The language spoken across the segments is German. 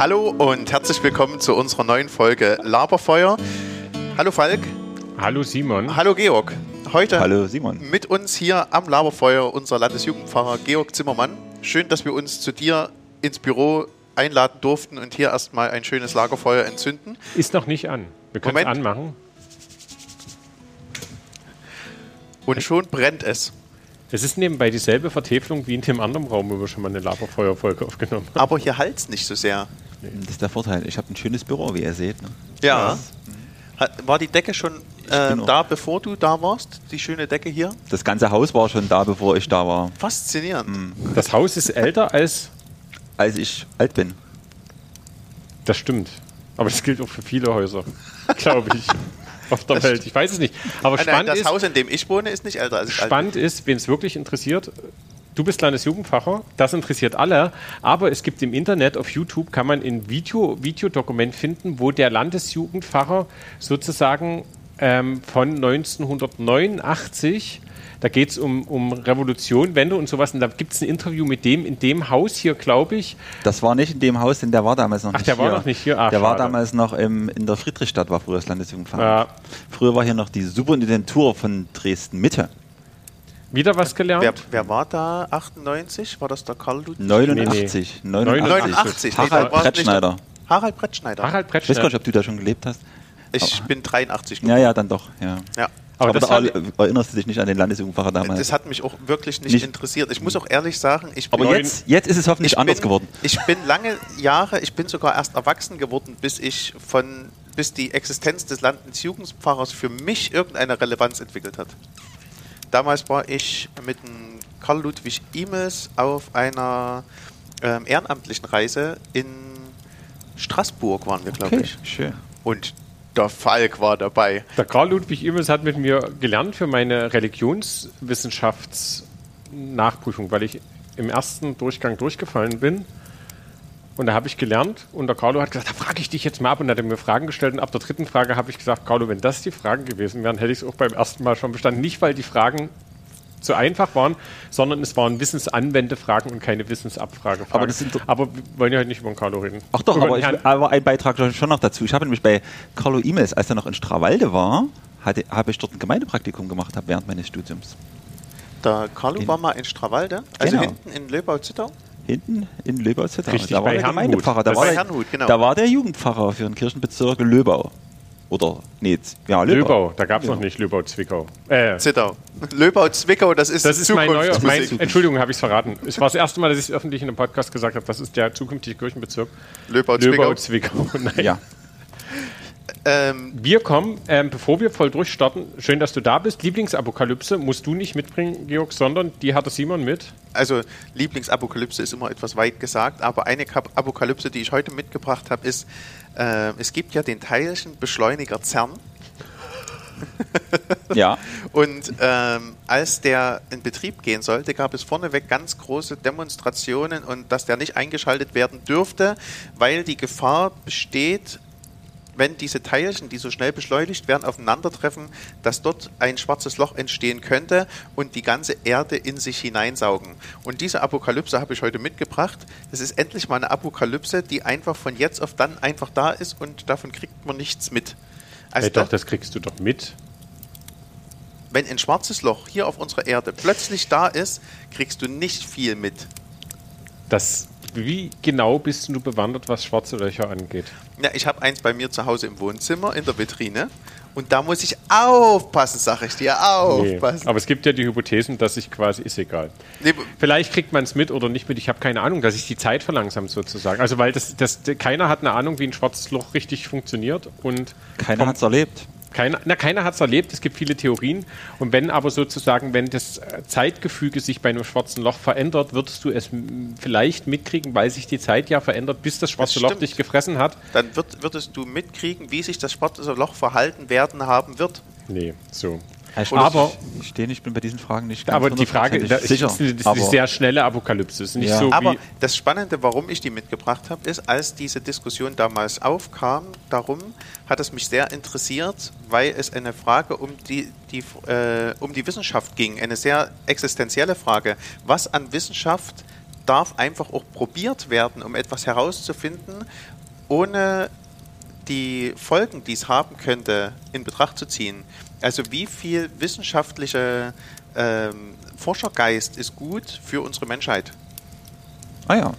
Hallo und herzlich willkommen zu unserer neuen Folge Laberfeuer. Hallo Falk. Hallo Simon. Hallo Georg. Heute Hallo Simon. mit uns hier am Laberfeuer unser Landesjugendpfarrer Georg Zimmermann. Schön, dass wir uns zu dir ins Büro einladen durften und hier erstmal ein schönes Lagerfeuer entzünden. Ist noch nicht an. Wir können es anmachen. Und schon brennt es. Es ist nebenbei dieselbe Vertäfelung wie in dem anderen Raum, wo wir schon mal eine Laberfeuerfolge aufgenommen haben. Aber hier halt's nicht so sehr. Das ist der Vorteil. Ich habe ein schönes Büro, wie ihr seht. Ne? Ja. Hat, war die Decke schon auch- da, bevor du da warst? Die schöne Decke hier? Das ganze Haus war schon da, bevor ich da war, Faszinierend. Das Haus ist älter als. als ich alt bin. Das stimmt. Aber das gilt auch für viele Häuser, glaube ich, auf der Welt. Ich weiß es nicht. Aber nein, spannend das ist, Haus, in dem ich wohne, ist nicht älter als ich alt Spannend ist, wen es wirklich interessiert, du bist Landesjugendfacher, das interessiert alle, aber es gibt im Internet, auf YouTube kann man ein Video, Videodokument finden, wo der Landesjugendfacher sozusagen ähm, von 1989 da geht es um, um Revolution, Wende und sowas. Und da gibt es ein Interview mit dem in dem Haus hier, glaube ich. Das war nicht in dem Haus, denn der war damals noch Ach, nicht der hier. war noch nicht hier? Ah, der war schade. damals noch im, in der Friedrichstadt, war früher das Landesjugendverein. Ja. Früher war hier noch die Superintendentur von Dresden-Mitte. Wieder was gelernt? Wer, wer war da? 98? War das der Karl Ludwig? 89. 89. 89. Nee, Harald da war's nicht Brettschneider. Harald Brettschneider. Harald Ich weiß gar nicht, ob du da schon gelebt hast. Ich bin 83 Ja, ja, dann doch. Ja. Ja. Aber, Aber, hat, erinnerst du dich nicht an den Landesjugendpfarrer damals. Das hat mich auch wirklich nicht, Nicht- interessiert. Ich muss auch ehrlich sagen, ich bin, Aber jetzt, jetzt ist es hoffentlich ich anders bin, geworden. Ich bin lange Jahre, ich bin sogar erst erwachsen geworden, bis ich von bis die Existenz des Landesjugendpfarrers für mich irgendeine Relevanz entwickelt hat. Damals war ich mit Karl Ludwig Imels auf einer ähm, ehrenamtlichen Reise in Straßburg waren wir, glaube ich. schön. Und der Falk war dabei. Der Karl Ludwig Immels hat mit mir gelernt für meine Religionswissenschaftsnachprüfung, weil ich im ersten Durchgang durchgefallen bin. Und da habe ich gelernt und der Carlo hat gesagt, da frage ich dich jetzt mal ab und hat mir Fragen gestellt. Und ab der dritten Frage habe ich gesagt, Carlo, wenn das die Fragen gewesen wären, hätte ich es auch beim ersten Mal schon bestanden. Nicht, weil die Fragen zu einfach waren, sondern es waren Wissensanwendefragen und keine Wissensabfragefragen. Aber das sind aber wir wollen ja heute nicht über den Carlo reden. Ach doch, über aber, ich, aber ein Beitrag schon noch dazu. Ich habe nämlich bei Carlo E-Mails, als er noch in Strawalde war, hatte, habe ich dort ein Gemeindepraktikum gemacht hab während meines Studiums. Der Carlo In- war mal in Strawalde, also Genau. hinten in Löbau-Zittau. Hinten in Löbau-Zittau. Richtig, Da war bei der Herrnhut. Gemeindepfarrer. Da war, bei der, Herrnhut, genau. da war der Jugendpfarrer für den Kirchenbezirk Löbau. Oder, nee, z- ja, Löbau. Löbau, da gab es Ja. noch nicht Löbau-Zwickau. Äh, Zittau. Löbau-Zwickau, das ist Das ist mein neuer. Mein. Entschuldigung, habe ich es verraten. Es war das erste Mal, dass ich es öffentlich in einem Podcast gesagt habe. Das ist der zukünftige Kirchenbezirk. Löbau-Zwickau. Löbau-Zwickau. Nein. Ja. Ähm, Wir kommen, ähm, bevor wir voll durchstarten, schön, dass du da bist. Lieblingsapokalypse musst du nicht mitbringen, Georg, sondern die hatte Simon mit. also Lieblingsapokalypse ist immer etwas weit gesagt, aber eine Kap Apokalypse, die ich heute mitgebracht habe, ist, äh, es gibt ja den Teilchenbeschleuniger CERN ja. und ähm, als der in Betrieb gehen sollte, gab es vorneweg ganz große Demonstrationen und dass der nicht eingeschaltet werden dürfte, weil die Gefahr besteht, wenn diese Teilchen, die so schnell beschleunigt werden, aufeinandertreffen, dass dort ein schwarzes Loch entstehen könnte und die ganze Erde in sich hineinsaugen. Und diese Apokalypse habe ich heute mitgebracht. Es ist endlich mal eine Apokalypse, die einfach von jetzt auf dann einfach da ist und davon kriegt man nichts mit. Also Hey, doch, das- das kriegst du doch mit. wenn ein schwarzes Loch hier auf unserer Erde plötzlich da ist, kriegst du nicht viel mit. Das, wie genau bist du bewandert, was schwarze Löcher angeht? Ja, ich habe eins bei mir zu Hause im Wohnzimmer in der Vitrine und da muss ich aufpassen, sag ich dir, Nee. aufpassen. Aber es gibt ja die Hypothesen, dass sich quasi, ist egal. Nee, Vielleicht kriegt man es mit oder nicht mit. Ich habe keine Ahnung, dass sich die Zeit verlangsamt sozusagen. Also weil das, das, keiner hat eine Ahnung, wie ein schwarzes Loch richtig funktioniert und Keiner hat es erlebt. Keiner, na, keiner hat es erlebt, es gibt viele Theorien. Und wenn aber sozusagen, wenn das äh, Zeitgefüge sich bei einem schwarzen Loch verändert, würdest du es vielleicht mitkriegen, weil sich die Zeit ja verändert, bis das schwarze Das Loch dich gefressen hat. dann wird, würdest du mitkriegen, wie sich das schwarze Loch verhalten werden haben wird. Nee, so. Ich, Aber- ich stehe nicht, bin bei diesen Fragen nicht ganz Aber die Frage, da ist, sicher. ist ist aber eine sehr schnelle Apokalypse. Ist nicht Ja. so Aber wie. das Spannende, warum ich die mitgebracht habe, ist, als diese Diskussion damals aufkam, darum hat es mich sehr interessiert, weil es eine Frage um die, die, äh, um die Wissenschaft ging, eine sehr existenzielle Frage. Was an Wissenschaft darf einfach auch probiert werden, um etwas herauszufinden, ohne die Folgen, die es haben könnte, in Betracht zu ziehen. Also wie viel wissenschaftlicher ähm, Forschergeist ist gut für unsere Menschheit? Ah ja.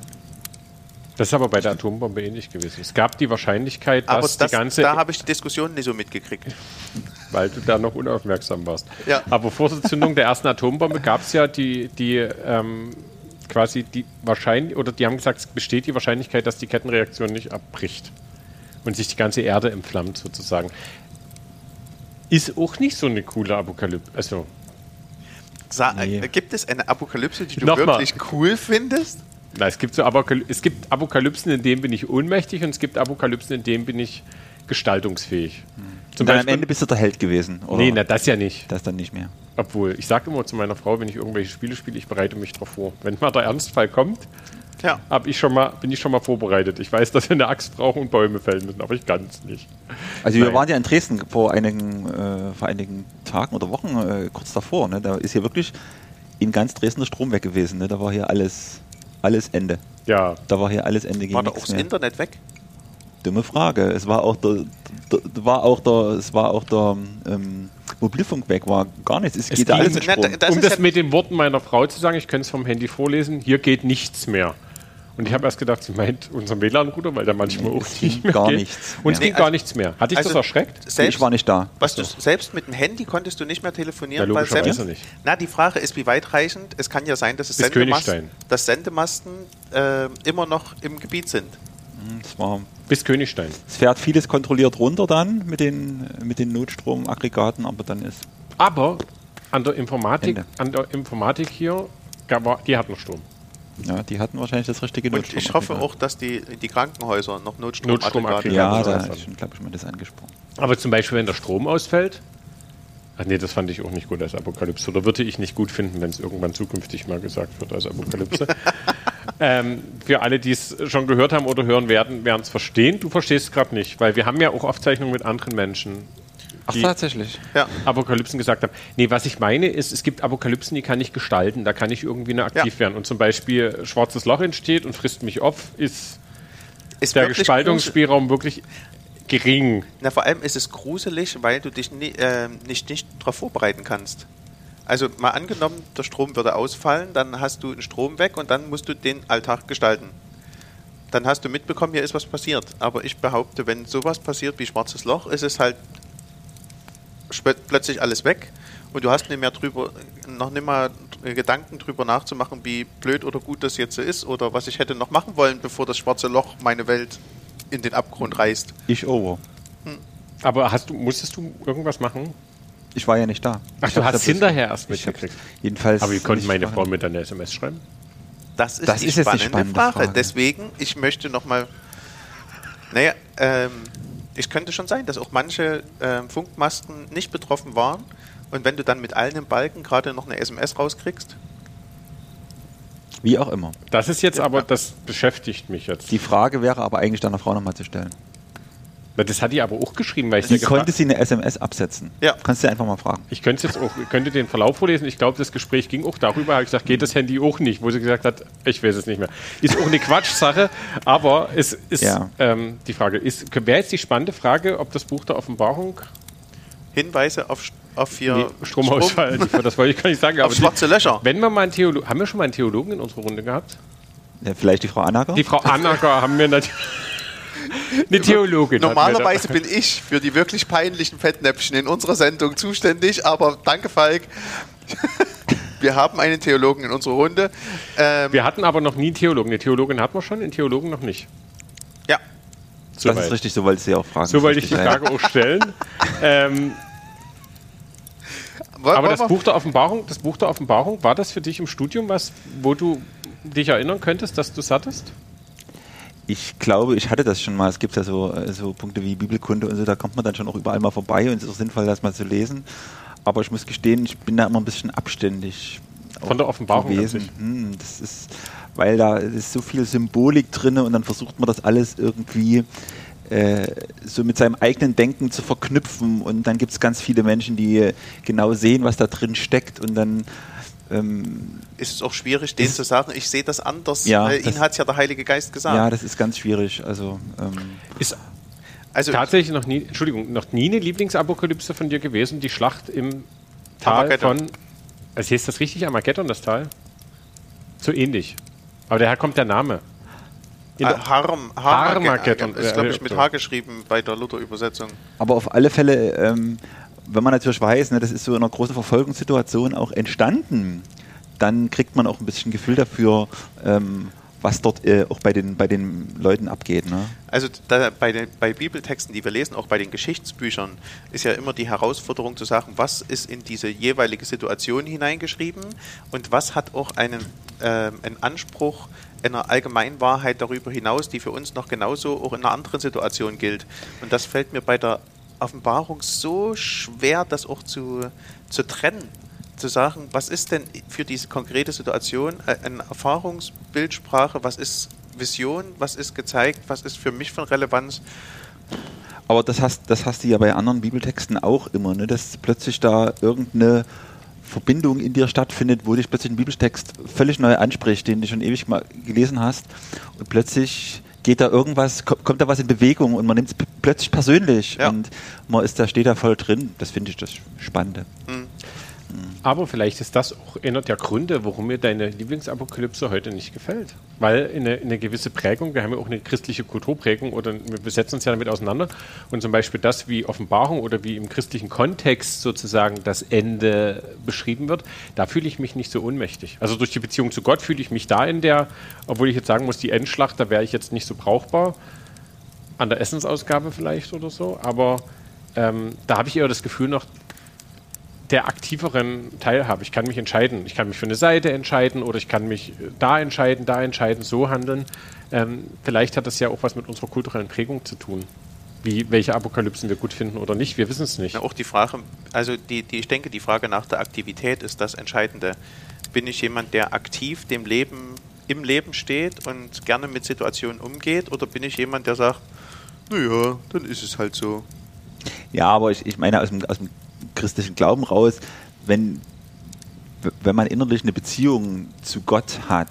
Das ist aber bei der Atombombe ähnlich gewesen. Es gab die Wahrscheinlichkeit, Aber dass das, die ganze da habe ich die Diskussion nicht so mitgekriegt. weil du da noch unaufmerksam warst. Ja. Aber vor der Zündung der ersten Atombombe gab es ja die, die ähm, quasi die Wahrscheinlichkeit, oder die haben gesagt, es besteht die Wahrscheinlichkeit, dass die Kettenreaktion nicht abbricht und sich die ganze Erde entflammt sozusagen. Ist auch nicht so eine coole Apokalypse. Also, Sa Nee. äh, Gibt es eine Apokalypse, die du Nochmal. wirklich cool findest? na, es gibt so Apokaly es gibt Apokalypsen, in denen bin ich ohnmächtig und es gibt Apokalypsen, in denen bin ich gestaltungsfähig. Zum Und dann am Beispiel, Ende bist du der Held gewesen. Oder? nee, na, das ja nicht. Das dann nicht mehr. Obwohl, ich sage immer zu meiner Frau, wenn ich irgendwelche Spiele spiele, ich bereite mich darauf vor. Wenn mal der Ernstfall kommt, Ja. hab ich schon mal, bin ich schon mal vorbereitet. Ich weiß, dass wir eine Axt brauchen und Bäume fällen müssen, aber ich kann es nicht. Also wir Nein. waren ja in Dresden vor einigen, äh, vor einigen Tagen oder Wochen äh, kurz davor. Ne? Da ist hier wirklich in ganz Dresden der Strom weg gewesen. Ne? Da war hier alles, alles Ende. Ja, Da war hier alles Ende. War da auch das mehr. Internet weg? Dumme Frage. Es war auch der, der, war auch der, es war auch der ähm, Mobilfunk weg, war gar nichts. Es, Es geht alles mit Na, Strom. da- das um ist das ja- mit den Worten meiner Frau zu sagen, ich könnte es vom Handy vorlesen, hier geht nichts mehr. Und ich habe erst gedacht, sie meint unser WLAN-Router, weil der manchmal Nee, auch es nicht ging mehr gar geht. nichts Und es mehr. ging Nee, gar also- nichts mehr. Hat dich also das erschreckt? Selbst, ich war nicht da. Was du, selbst mit dem Handy konntest du nicht mehr telefonieren, Ja, weil selbst, nicht. Na, die Frage ist, wie weitreichend. Es kann ja sein, dass, es Bis Sendemasten, dass Sendemasten äh, immer noch im Gebiet sind. Es, war, Bis Königstein. es fährt vieles kontrolliert runter dann mit den, mit den Notstromaggregaten, aber dann ist Aber an der Informatik, Ende. an der Informatik hier, die hatten Strom. Ja, die hatten wahrscheinlich das richtige Und ich hoffe auch, dass die, die Krankenhäuser noch Notstromaggregate. Notstromaggregate Ja, da ist schon, glaube ich, mal das angesprochen. Aber zum Beispiel, wenn der Strom ausfällt. Ach nee, das fand ich auch nicht gut als Apokalypse. Oder würde ich nicht gut finden, wenn es irgendwann zukünftig mal gesagt wird als Apokalypse. ähm, für alle, die es schon gehört haben oder hören werden, werden es verstehen. Du verstehst es gerade nicht, weil wir haben ja auch Aufzeichnungen mit anderen Menschen, Ach, die tatsächlich. Ja. Apokalypsen gesagt haben. Nee, was ich meine ist, es gibt Apokalypsen, die kann ich gestalten. Da kann ich irgendwie nur aktiv Ja. werden. Und zum Beispiel schwarzes Loch entsteht und frisst mich auf, ist Ist der Gestaltungsspielraum wirklich gering. Na, vor allem ist es gruselig, weil du dich ni äh, nicht, nicht darauf vorbereiten kannst. Also mal angenommen, der Strom würde ausfallen, dann hast du den Strom weg und dann musst du den Alltag gestalten. Dann hast du mitbekommen, hier ist was passiert. Aber ich behaupte, wenn sowas passiert wie schwarzes Loch, ist es halt plötzlich alles weg und du hast nicht mehr drüber, noch nicht mal Gedanken drüber nachzumachen, wie blöd oder gut das jetzt so ist oder was ich hätte noch machen wollen, bevor das schwarze Loch meine Welt in den Abgrund reißt. Ich over. Aber hast du, musstest du irgendwas machen? Ich war ja nicht da. Ach, Ich du hast hinterher erst mitgekriegt. Jedenfalls. Aber wie konnte meine. Frau mit einer SMS schreiben? Das ist, Das die, ist jetzt die spannende spannende Frage. Frage. Deswegen, ich möchte nochmal. Naja, ähm, es könnte schon sein, dass auch manche ähm, Funkmasten nicht betroffen waren. Und wenn du dann mit allen im Balken gerade noch eine SMS rauskriegst, Wie auch immer. Das ist jetzt aber, das beschäftigt mich jetzt. Die Frage wäre aber eigentlich deiner Frau nochmal zu stellen. Das hat die aber auch geschrieben, weil ich sie konnte sie eine SMS absetzen? Ja. Kannst du einfach mal fragen. Ich könnte jetzt auch, könnte den Verlauf vorlesen. Ich glaube, das Gespräch ging auch darüber. Habe ich gesagt, geht das Handy auch nicht? Wo sie gesagt hat, ich weiß es nicht mehr. Ist auch eine Quatschsache, aber es ist Ja. ähm, die Frage. Ist, wäre jetzt die spannende Frage, ob das Buch der Offenbarung Hinweise auf, auf hier nee, Stromausfall, das wollte ich gar nicht sagen. auf schwarze Löcher. wenn wir mal einen Theologen, haben wir schon mal einen Theologen in unserer Runde gehabt? Ja, vielleicht die Frau Anager? Die Frau Anacker haben wir natürlich. Eine Theologin. Normalerweise bin ich für die wirklich peinlichen Fettnäpfchen in unserer Sendung zuständig, aber danke, Falk. Wir haben einen Theologen in unserer Runde. Ähm, Wir hatten aber noch nie einen Theologen. Eine Theologin hatten wir schon, einen Theologen noch nicht. ja, das Soweit. ist richtig, so wollte sie auch fragen. So wollte ich die. Frage auch stellen. ähm, aber wollen das Buch, der Offenbarung, das Buch der Offenbarung, war das für dich im Studium was, wo du dich erinnern könntest, dass du es hattest? Ich glaube, ich hatte das schon mal. Es gibt ja so, äh, so Punkte wie Bibelkunde und so, da kommt man dann schon auch überall mal vorbei und es ist auch sinnvoll, das mal zu lesen. Aber ich muss gestehen, ich bin da immer ein bisschen abständig. Von der Offenbarung gewesen. Hm, das ist, weil da ist so viel Symbolik drin und dann versucht man das alles irgendwie äh, so mit seinem eigenen Denken zu verknüpfen und dann gibt es ganz viele Menschen, die genau sehen, was da drin steckt und dann ähm, ist es auch schwierig, denen zu sagen, ich sehe das anders. Ja, das- Ihnen hat es ja der Heilige Geist gesagt. ja, das ist ganz schwierig. Also ähm, Ist also tatsächlich noch nie, Entschuldigung, noch nie eine Lieblingsapokalypse von dir gewesen, die Schlacht im Tal Armageddon. von. Also hieß das richtig Armageddon, das Tal? So ähnlich. Aber daher kommt der Name. In äh, der- Harm, Harmageddon. Ist, glaube ich, mit H geschrieben bei der Luther-Übersetzung. Aber auf alle Fälle, ähm, wenn man natürlich weiß, ne, das ist so in einer großen Verfolgungssituation auch entstanden, dann kriegt man auch ein bisschen Gefühl dafür, ähm, was dort äh, auch bei den, bei den Leuten abgeht. Ne? Also da, bei, den, bei Bibeltexten, die wir lesen, auch bei den Geschichtsbüchern, ist ja immer die Herausforderung zu sagen, was ist in diese jeweilige Situation hineingeschrieben und was hat auch einen, ähm, einen Anspruch einer Allgemeinwahrheit darüber hinaus, die für uns noch genauso auch in einer anderen Situation gilt. Und das fällt mir bei der Offenbarung so schwer, das auch zu, zu trennen. Zu sagen, was ist denn für diese konkrete Situation äh, eine Erfahrungsbildsprache, was ist Vision, was ist gezeigt, was ist für mich von Relevanz. Aber das hast, das hast du ja bei anderen Bibeltexten auch immer, ne? dass plötzlich da irgendeine Verbindung in dir stattfindet, wo dich plötzlich ein Bibeltext völlig neu anspricht, den du schon ewig mal gelesen hast und plötzlich geht da irgendwas, ko- kommt da was in Bewegung und man nimmt es plötzlich persönlich Ja. und man ist da, steht da voll drin. Das finde ich das Spannende. Aber vielleicht ist das auch einer der Gründe, warum mir deine Lieblingsapokalypse heute nicht gefällt. Weil eine, eine gewisse Prägung, wir haben ja auch eine christliche Kulturprägung oder wir setzen uns ja damit auseinander. Und zum Beispiel das, wie Offenbarung oder wie im christlichen Kontext sozusagen das Ende beschrieben wird, da fühle ich mich nicht so ohnmächtig. Also durch die Beziehung zu Gott fühle ich mich da in der, obwohl ich jetzt sagen muss, die Endschlacht, da wäre ich jetzt nicht so brauchbar. An der Essensausgabe vielleicht oder so. Aber ähm, da habe ich eher das Gefühl noch, der aktiveren Teilhabe. Ich kann mich entscheiden. Ich kann mich für eine Seite entscheiden oder ich kann mich äh, da entscheiden, da entscheiden, so handeln. Ähm, vielleicht hat das ja auch was mit unserer kulturellen Prägung zu tun. Wie, welche Apokalypsen wir gut finden oder nicht, wir wissen es nicht. Ja, auch die Frage, also die, die, ich denke, die Frage nach der Aktivität ist das Entscheidende. Bin ich jemand, der aktiv dem Leben im Leben steht und gerne mit Situationen umgeht, oder bin ich jemand, der sagt, naja, dann ist es halt so. Ja, aber ich, ich meine aus dem, aus dem christlichen Glauben raus, wenn, wenn man innerlich eine Beziehung zu Gott hat,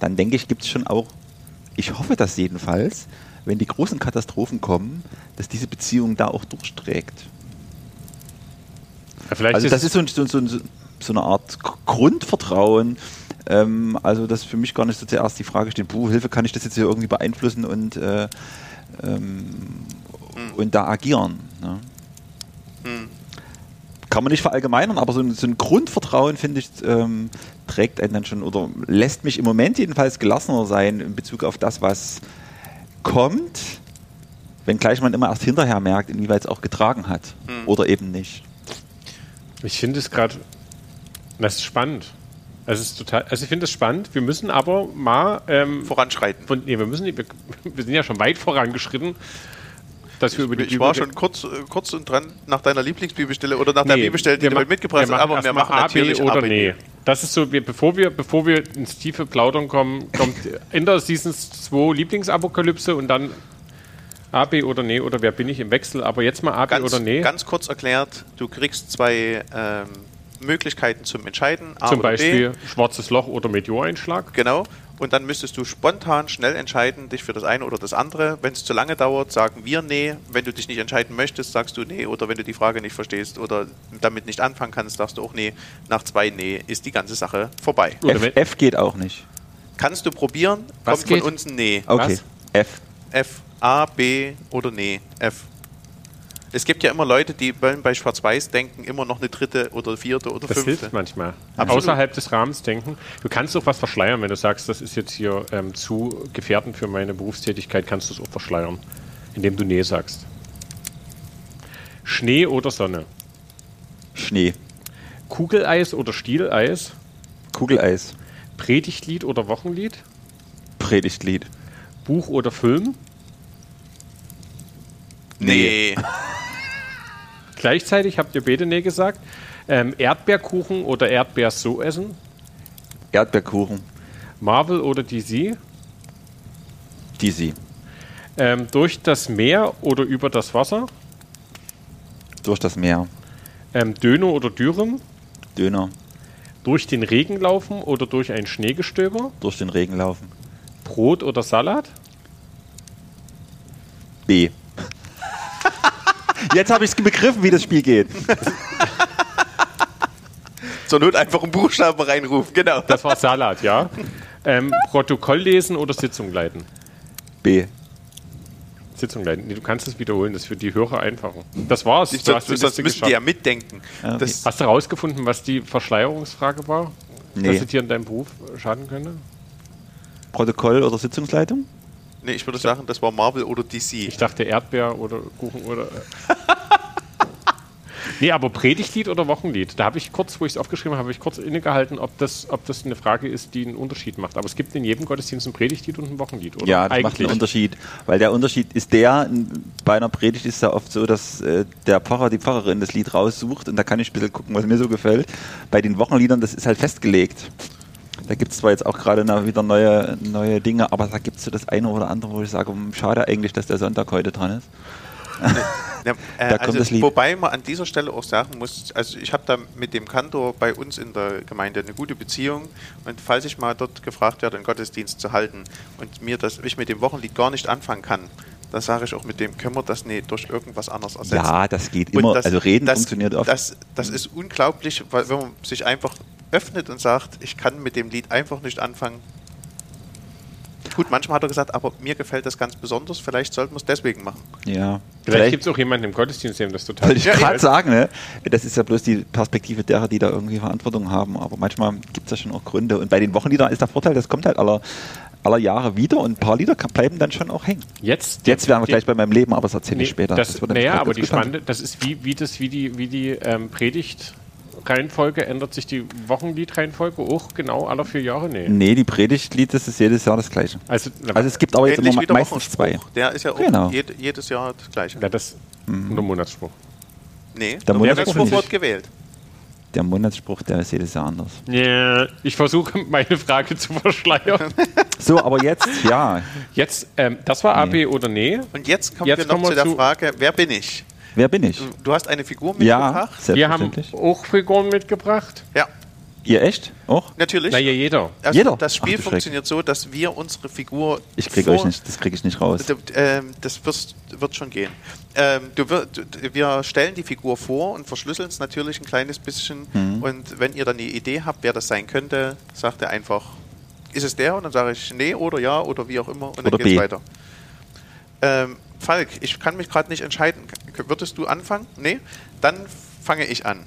dann denke ich, gibt es schon auch, ich hoffe das jedenfalls, wenn die großen Katastrophen kommen, dass diese Beziehung da auch durchträgt. Ja, vielleicht Also ist das ist so, so, so, so eine Art Grundvertrauen. Ähm, also dass für mich gar nicht so zuerst die Frage steht, puh, Hilfe, kann ich das jetzt hier irgendwie beeinflussen und, äh, ähm, und da agieren. Ne? Hm. Kann man nicht verallgemeinern, aber so ein, so ein Grundvertrauen, finde ich, ähm, trägt einen dann schon oder lässt mich im Moment jedenfalls gelassener sein in Bezug auf das, was kommt, wenngleich man immer erst hinterher merkt, inwieweit es auch getragen hat oder eben nicht. Ich finde es gerade, das ist spannend. Es ist total, also ich finde es spannend. Wir müssen aber mal ähm, Voranschreiten. von, nee, wir müssen, wir, wir sind ja schon weit vorangeschritten, dass wir über die Ich war Bibel- schon kurz, äh, kurz und dran nach deiner Lieblingsbibelstelle oder nach der Nee, Bibelstelle, die du mitgebracht hast, aber wir machen A, natürlich B oder A, B. nee. Das ist so, wir, bevor, wir, bevor wir ins tiefe Plaudern kommen, kommt in der Season 2 Lieblingsapokalypse und dann A, B oder nee oder wer bin ich im Wechsel. Aber jetzt mal A, B Ganz, oder nee. ganz kurz erklärt, du kriegst zwei ähm, Möglichkeiten zum Entscheiden. A Zum Beispiel B. schwarzes Loch oder Meteoreinschlag. Genau. Und dann müsstest du spontan schnell entscheiden, dich für das eine oder das andere. Wenn es zu lange dauert, sagen wir nee. Wenn du dich nicht entscheiden möchtest, sagst du nee. Oder wenn du die Frage nicht verstehst oder damit nicht anfangen kannst, sagst du auch nee. Nach zwei nee ist die ganze Sache vorbei. F, F geht auch nicht. Kannst du probieren, Was kommt geht? von uns ein nee. Okay, Was? F. F, A, B oder nee, F. Es gibt ja immer Leute, die wollen bei Schwarz-Weiß denken, immer noch eine dritte oder vierte oder Das fünfte. hilft manchmal. Absolut. Außerhalb des Rahmens denken. Du kannst auch was verschleiern, wenn du sagst, das ist jetzt hier ähm, zu gefährdend für meine Berufstätigkeit, kannst du es auch verschleiern, indem du Nee sagst. Schnee oder Sonne? Schnee. Kugeleis oder Stieleis? Kugeleis. Predigtlied oder Wochenlied? Predigtlied. Buch oder Film? Nee. Gleichzeitig habt ihr beide Nee gesagt. Ähm, Erdbeerkuchen oder Erdbeers so essen? Erdbeerkuchen. Marvel oder DC? DC. Ähm, durch das Meer oder über das Wasser? Durch das Meer. Ähm, Döner oder Dürüm? Döner. Durch den Regen laufen oder durch ein Schneegestöber? Durch den Regen laufen. Brot oder Salat? B. Jetzt habe ich es begriffen, wie das Spiel geht. Zur Not einfach einen Buchstaben reinrufen, genau. Das war Salat, ja. Ähm, Protokoll lesen oder Sitzung leiten? B. Sitzung leiten. Nee, du kannst es wiederholen, das ist für die Hörer einfacher. Das war's. Ich, Du hast sonst Liste müssen die ja mitdenken. Okay. Das, Hast du rausgefunden, was die Verschleierungsfrage war? Dass Nee. es dir in deinem Beruf schaden könnte? Protokoll oder Sitzungsleitung? Nee, ich würde sagen, das war Marvel oder DC. Ich dachte Erdbeer oder Kuchen oder. nee, aber Predigtlied oder Wochenlied? Da habe ich kurz, wo ich es aufgeschrieben habe, habe ich kurz innegehalten, ob das, ob das eine Frage ist, die einen Unterschied macht. Aber es gibt in jedem Gottesdienst ein Predigtlied und ein Wochenlied, oder? Ja, das macht einen Unterschied. Weil der Unterschied ist der, bei einer Predigt ist es ja oft so, dass äh, der Pfarrer, die Pfarrerin das Lied raussucht und da kann ich ein bisschen gucken, was mir so gefällt. Bei den Wochenliedern, das ist halt festgelegt. Da gibt es zwar jetzt auch gerade wieder neue, neue Dinge, aber da gibt es so das eine oder andere, wo ich sage, hm, schade eigentlich, dass der Sonntag heute dran ist. Ja, äh, Da kommt also. Wobei man an dieser Stelle auch sagen muss, also ich habe da mit dem Kantor bei uns in der Gemeinde eine gute Beziehung und falls ich mal dort gefragt werde, einen Gottesdienst zu halten und mir das, ich mit dem Wochenlied gar nicht anfangen kann, dann sage ich auch mit dem, können wir das nee, durch irgendwas anderes ersetzen. Ja, das geht Und immer. das- also reden das, funktioniert oft. Das, das ist unglaublich, weil wenn man sich einfach öffnet und sagt, ich kann mit dem Lied einfach nicht anfangen. Gut, manchmal hat er gesagt, aber mir gefällt das ganz besonders, vielleicht sollten wir es deswegen machen. ja. Vielleicht gibt es auch jemanden im Gottesdienst, dem das total. Wollte ich Ja, gerade ich- sagen, ne? das ist ja bloß die Perspektive derer, die da irgendwie Verantwortung haben. Aber manchmal gibt es ja schon auch Gründe. Und bei den Wochenliedern ist der Vorteil, das kommt halt aller, aller Jahre wieder und ein paar Lieder bleiben dann schon auch hängen. Jetzt, Jetzt wären wir die- gleich bei meinem Leben, aber das erzähle ich Nee, später. Das, naja, aber die spannende, das ist wie, wie das, wie die, wie die ähm, Predigt-Reihenfolge, ändert sich die Wochenlied-Reihenfolge auch genau alle vier Jahre? Nee. Nee, die Predigtlied, das ist jedes Jahr das gleiche. Also, Also es gibt aber jetzt immer der meistens zwei. Der ist ja auch Genau. jed, jedes Jahr das gleiche. ja, das nur Monatsspruch. Nee, Der der Monatsspruch wird gewählt. Der Monatsspruch, der ist jedes Jahr anders. Ja, ich versuche meine Frage zu verschleiern. So, aber jetzt, ja. Jetzt, ähm, das war AB oder nee? Und jetzt kommen Jetzt wir noch kommen wir zu der zu- Frage, wer bin ich? Wer bin ich? Du hast eine Figur Ja, mitgebracht? Wir haben auch Figuren mitgebracht. Ja, Ihr echt? Auch? natürlich. Na ja, jeder. Also Jeder? Das Spiel Ach, funktioniert so, dass wir unsere Figur. Ich krieg vor- euch nicht, das kriege ich nicht raus. Ähm, Das wirst, wird schon gehen. Ähm, du wir, stellen die Figur vor und verschlüsseln es natürlich ein kleines bisschen. Mhm. Und wenn ihr dann eine Idee habt, wer das sein könnte, sagt ihr einfach, ist es der? Und dann sage ich nee oder ja oder wie auch immer. Und dann geht's B. weiter. Ähm, Falk, ich kann mich gerade nicht entscheiden. Würdest du anfangen? Nee? Dann fange ich an.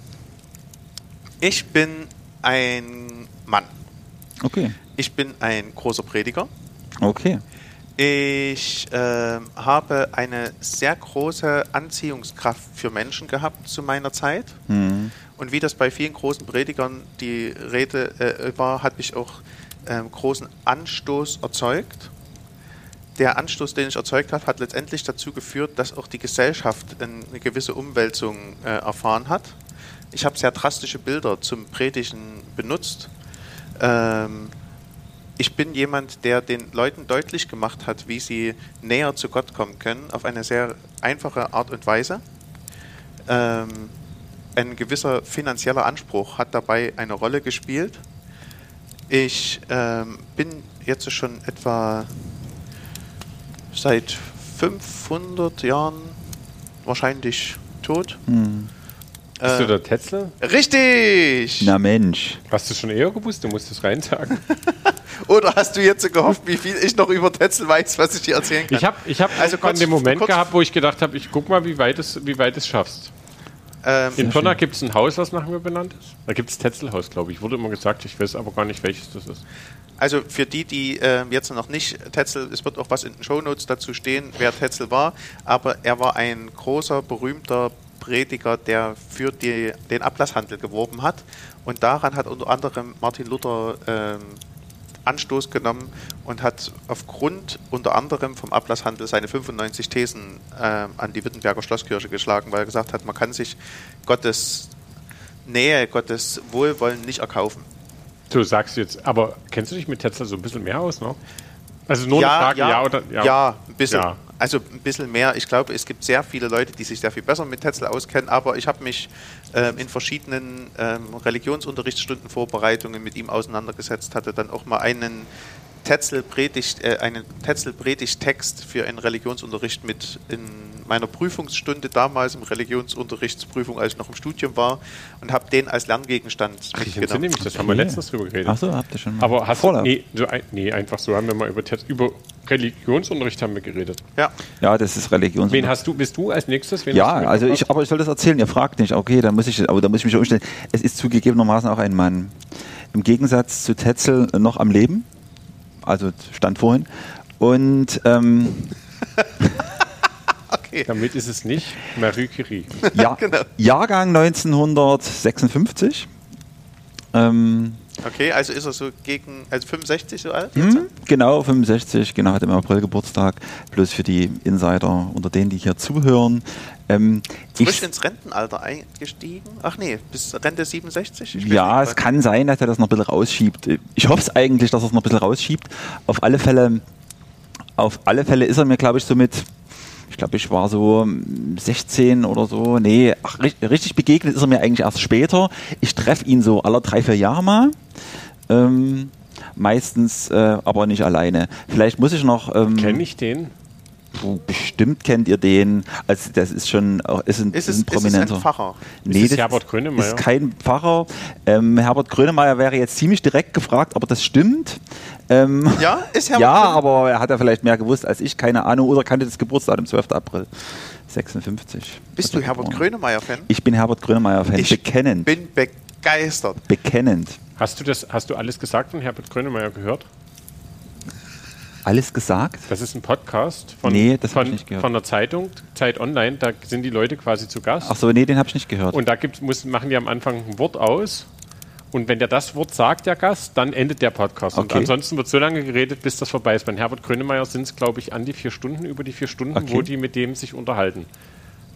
Ich bin ein Mann. Okay, Ich bin ein großer Prediger. okay. Ich ähm, habe eine sehr große Anziehungskraft für Menschen gehabt zu meiner Zeit. Hm. Und wie das bei vielen großen Predigern die Rede äh, war, habe ich auch ähm, großen Anstoß erzeugt. Der Anstoß, den ich erzeugt habe, hat letztendlich dazu geführt, dass auch die Gesellschaft eine gewisse Umwälzung äh, erfahren hat. Ich habe sehr drastische Bilder zum Predigen benutzt. Ähm, ich bin jemand, der den Leuten deutlich gemacht hat, wie sie näher zu Gott kommen können, auf eine sehr einfache Art und Weise. Ähm, ein gewisser finanzieller Anspruch hat dabei eine Rolle gespielt. Ich ähm, bin jetzt schon etwa seit 500 Jahren wahrscheinlich tot. Hm. Bist du Äh, der Tetzel? richtig! Na Mensch. Hast du schon eher gewusst? Du musst es rein sagen. Oder hast du jetzt so gehofft, wie viel ich noch über Tetzel weiß, was ich dir erzählen kann? Ich habe ich hab Also kurz- den Moment kurz- gehabt, wo ich gedacht habe, ich guck mal, wie weit es, wie weit es schaffst. Ähm, In Pirna gibt es ein Haus, was nach mir benannt ist. Da gibt es Tetzelhaus, glaube ich. Wurde immer gesagt, ich weiß aber gar nicht, welches das ist. Also für die, die äh, jetzt noch nicht Tetzel, es wird auch was in den Shownotes dazu stehen, wer Tetzel war, aber er war ein großer, berühmter Prediger, der für die, den Ablasshandel geworben hat. Und daran hat unter anderem Martin Luther ähm, Anstoß genommen und hat aufgrund unter anderem vom Ablasshandel seine 95 Thesen ähm, an die Wittenberger Schlosskirche geschlagen, weil er gesagt hat, man kann sich Gottes Nähe, Gottes Wohlwollen nicht erkaufen. So sagst du jetzt, aber kennst du dich mit Tetzel so ein bisschen mehr aus noch? Also nur eine Frage, ja, oder ja, ein bisschen. Ja. Also ein bisschen mehr. Ich glaube, es gibt sehr viele Leute, die sich sehr viel besser mit Tetzel auskennen, aber ich habe mich ähm, in verschiedenen ähm, Religionsunterrichtsstunden mit ihm auseinandergesetzt, hatte dann auch mal einen Tetzel Predigt, äh, einen Tetzel Predigtext für einen Religionsunterricht mit in meiner Prüfungsstunde damals im Religionsunterrichtsprüfung, als ich noch im Studium war, und habe den als Lerngegenstand Ach, ich entsinne mich, das haben wir letztens drüber geredet. Ach so, habt ihr schon mal. Aber hast du, nee, so ein, nee, einfach so haben wir mal über, über Religionsunterricht haben wir geredet. Ja, Ja, das ist Religions. Wen hast du, bist du als nächstes? Wen Ja, also ich, aber ich soll das erzählen. Ihr fragt nicht. Okay, da muss ich, aber da muss ich mich umstellen. Es ist zugegebenermaßen auch ein Mann. Im Gegensatz zu Tetzel noch am Leben. Also stand vorhin. Und ähm, okay. Damit ist es nicht Marie Curie. ja, Genau. Jahrgang 1956. Ähm, Okay, also ist er so gegen, also 65 so alt? hm, genau, 65, genau, hat im April Geburtstag. Bloß für die Insider unter denen, die hier zuhören. Ähm, Frisch ins Rentenalter eingestiegen? Ach nee, bis Rente 67? Ich weiß Ja, es kann sein, dass er das noch ein bisschen rausschiebt. Ich hoffe es eigentlich, dass er es noch ein bisschen rausschiebt. Auf alle Fälle, auf alle Fälle ist er mir, glaube ich, so mit, ich glaube, ich war so mm, 16 oder so. Nee, ach, ri- richtig begegnet ist er mir eigentlich erst später. Ich treffe ihn so alle drei, vier Jahre mal. Ähm, meistens äh, aber nicht alleine. Vielleicht muss ich noch. Ähm, Kenne ich den? Puh, Bestimmt kennt ihr den. Also das ist schon auch- ist ein, Ist es, ein ist es prominenter. ein Pfarrer? Nee, es das Herbert Grönemeyer? ist kein Pfarrer. Ähm, Herbert Grönemeyer wäre jetzt ziemlich direkt gefragt, aber das stimmt. Ähm, Ja, ist Herbert ja, Grönemeyer? aber er hat ja vielleicht mehr gewusst als ich, keine Ahnung, oder kannte das Geburtsdatum 12. April 56. Bist Ist du Herbert. Grönemeyer-Fan? Ich bin Herbert Grönemeyer-Fan, Ich bekennend. bin begeistert. bekennend. Hast du, das, hast du alles gesagt von Herbert Grönemeyer gehört? Alles gesagt? Das ist ein Podcast von, Nee, das hab ich von, nicht gehört. von der Zeitung, Zeit Online. Da sind die Leute quasi zu Gast. Ach so, nee, den habe ich nicht gehört. Und da gibt's, muss, machen die am Anfang ein Wort aus. Und wenn der das Wort sagt, der Gast, dann endet der Podcast. Und Okay. ansonsten wird so lange geredet, bis das vorbei ist. Bei Herbert Grönemeyer sind es, glaube ich, an die vier Stunden, über die vier Stunden, Okay. wo die mit dem sich unterhalten.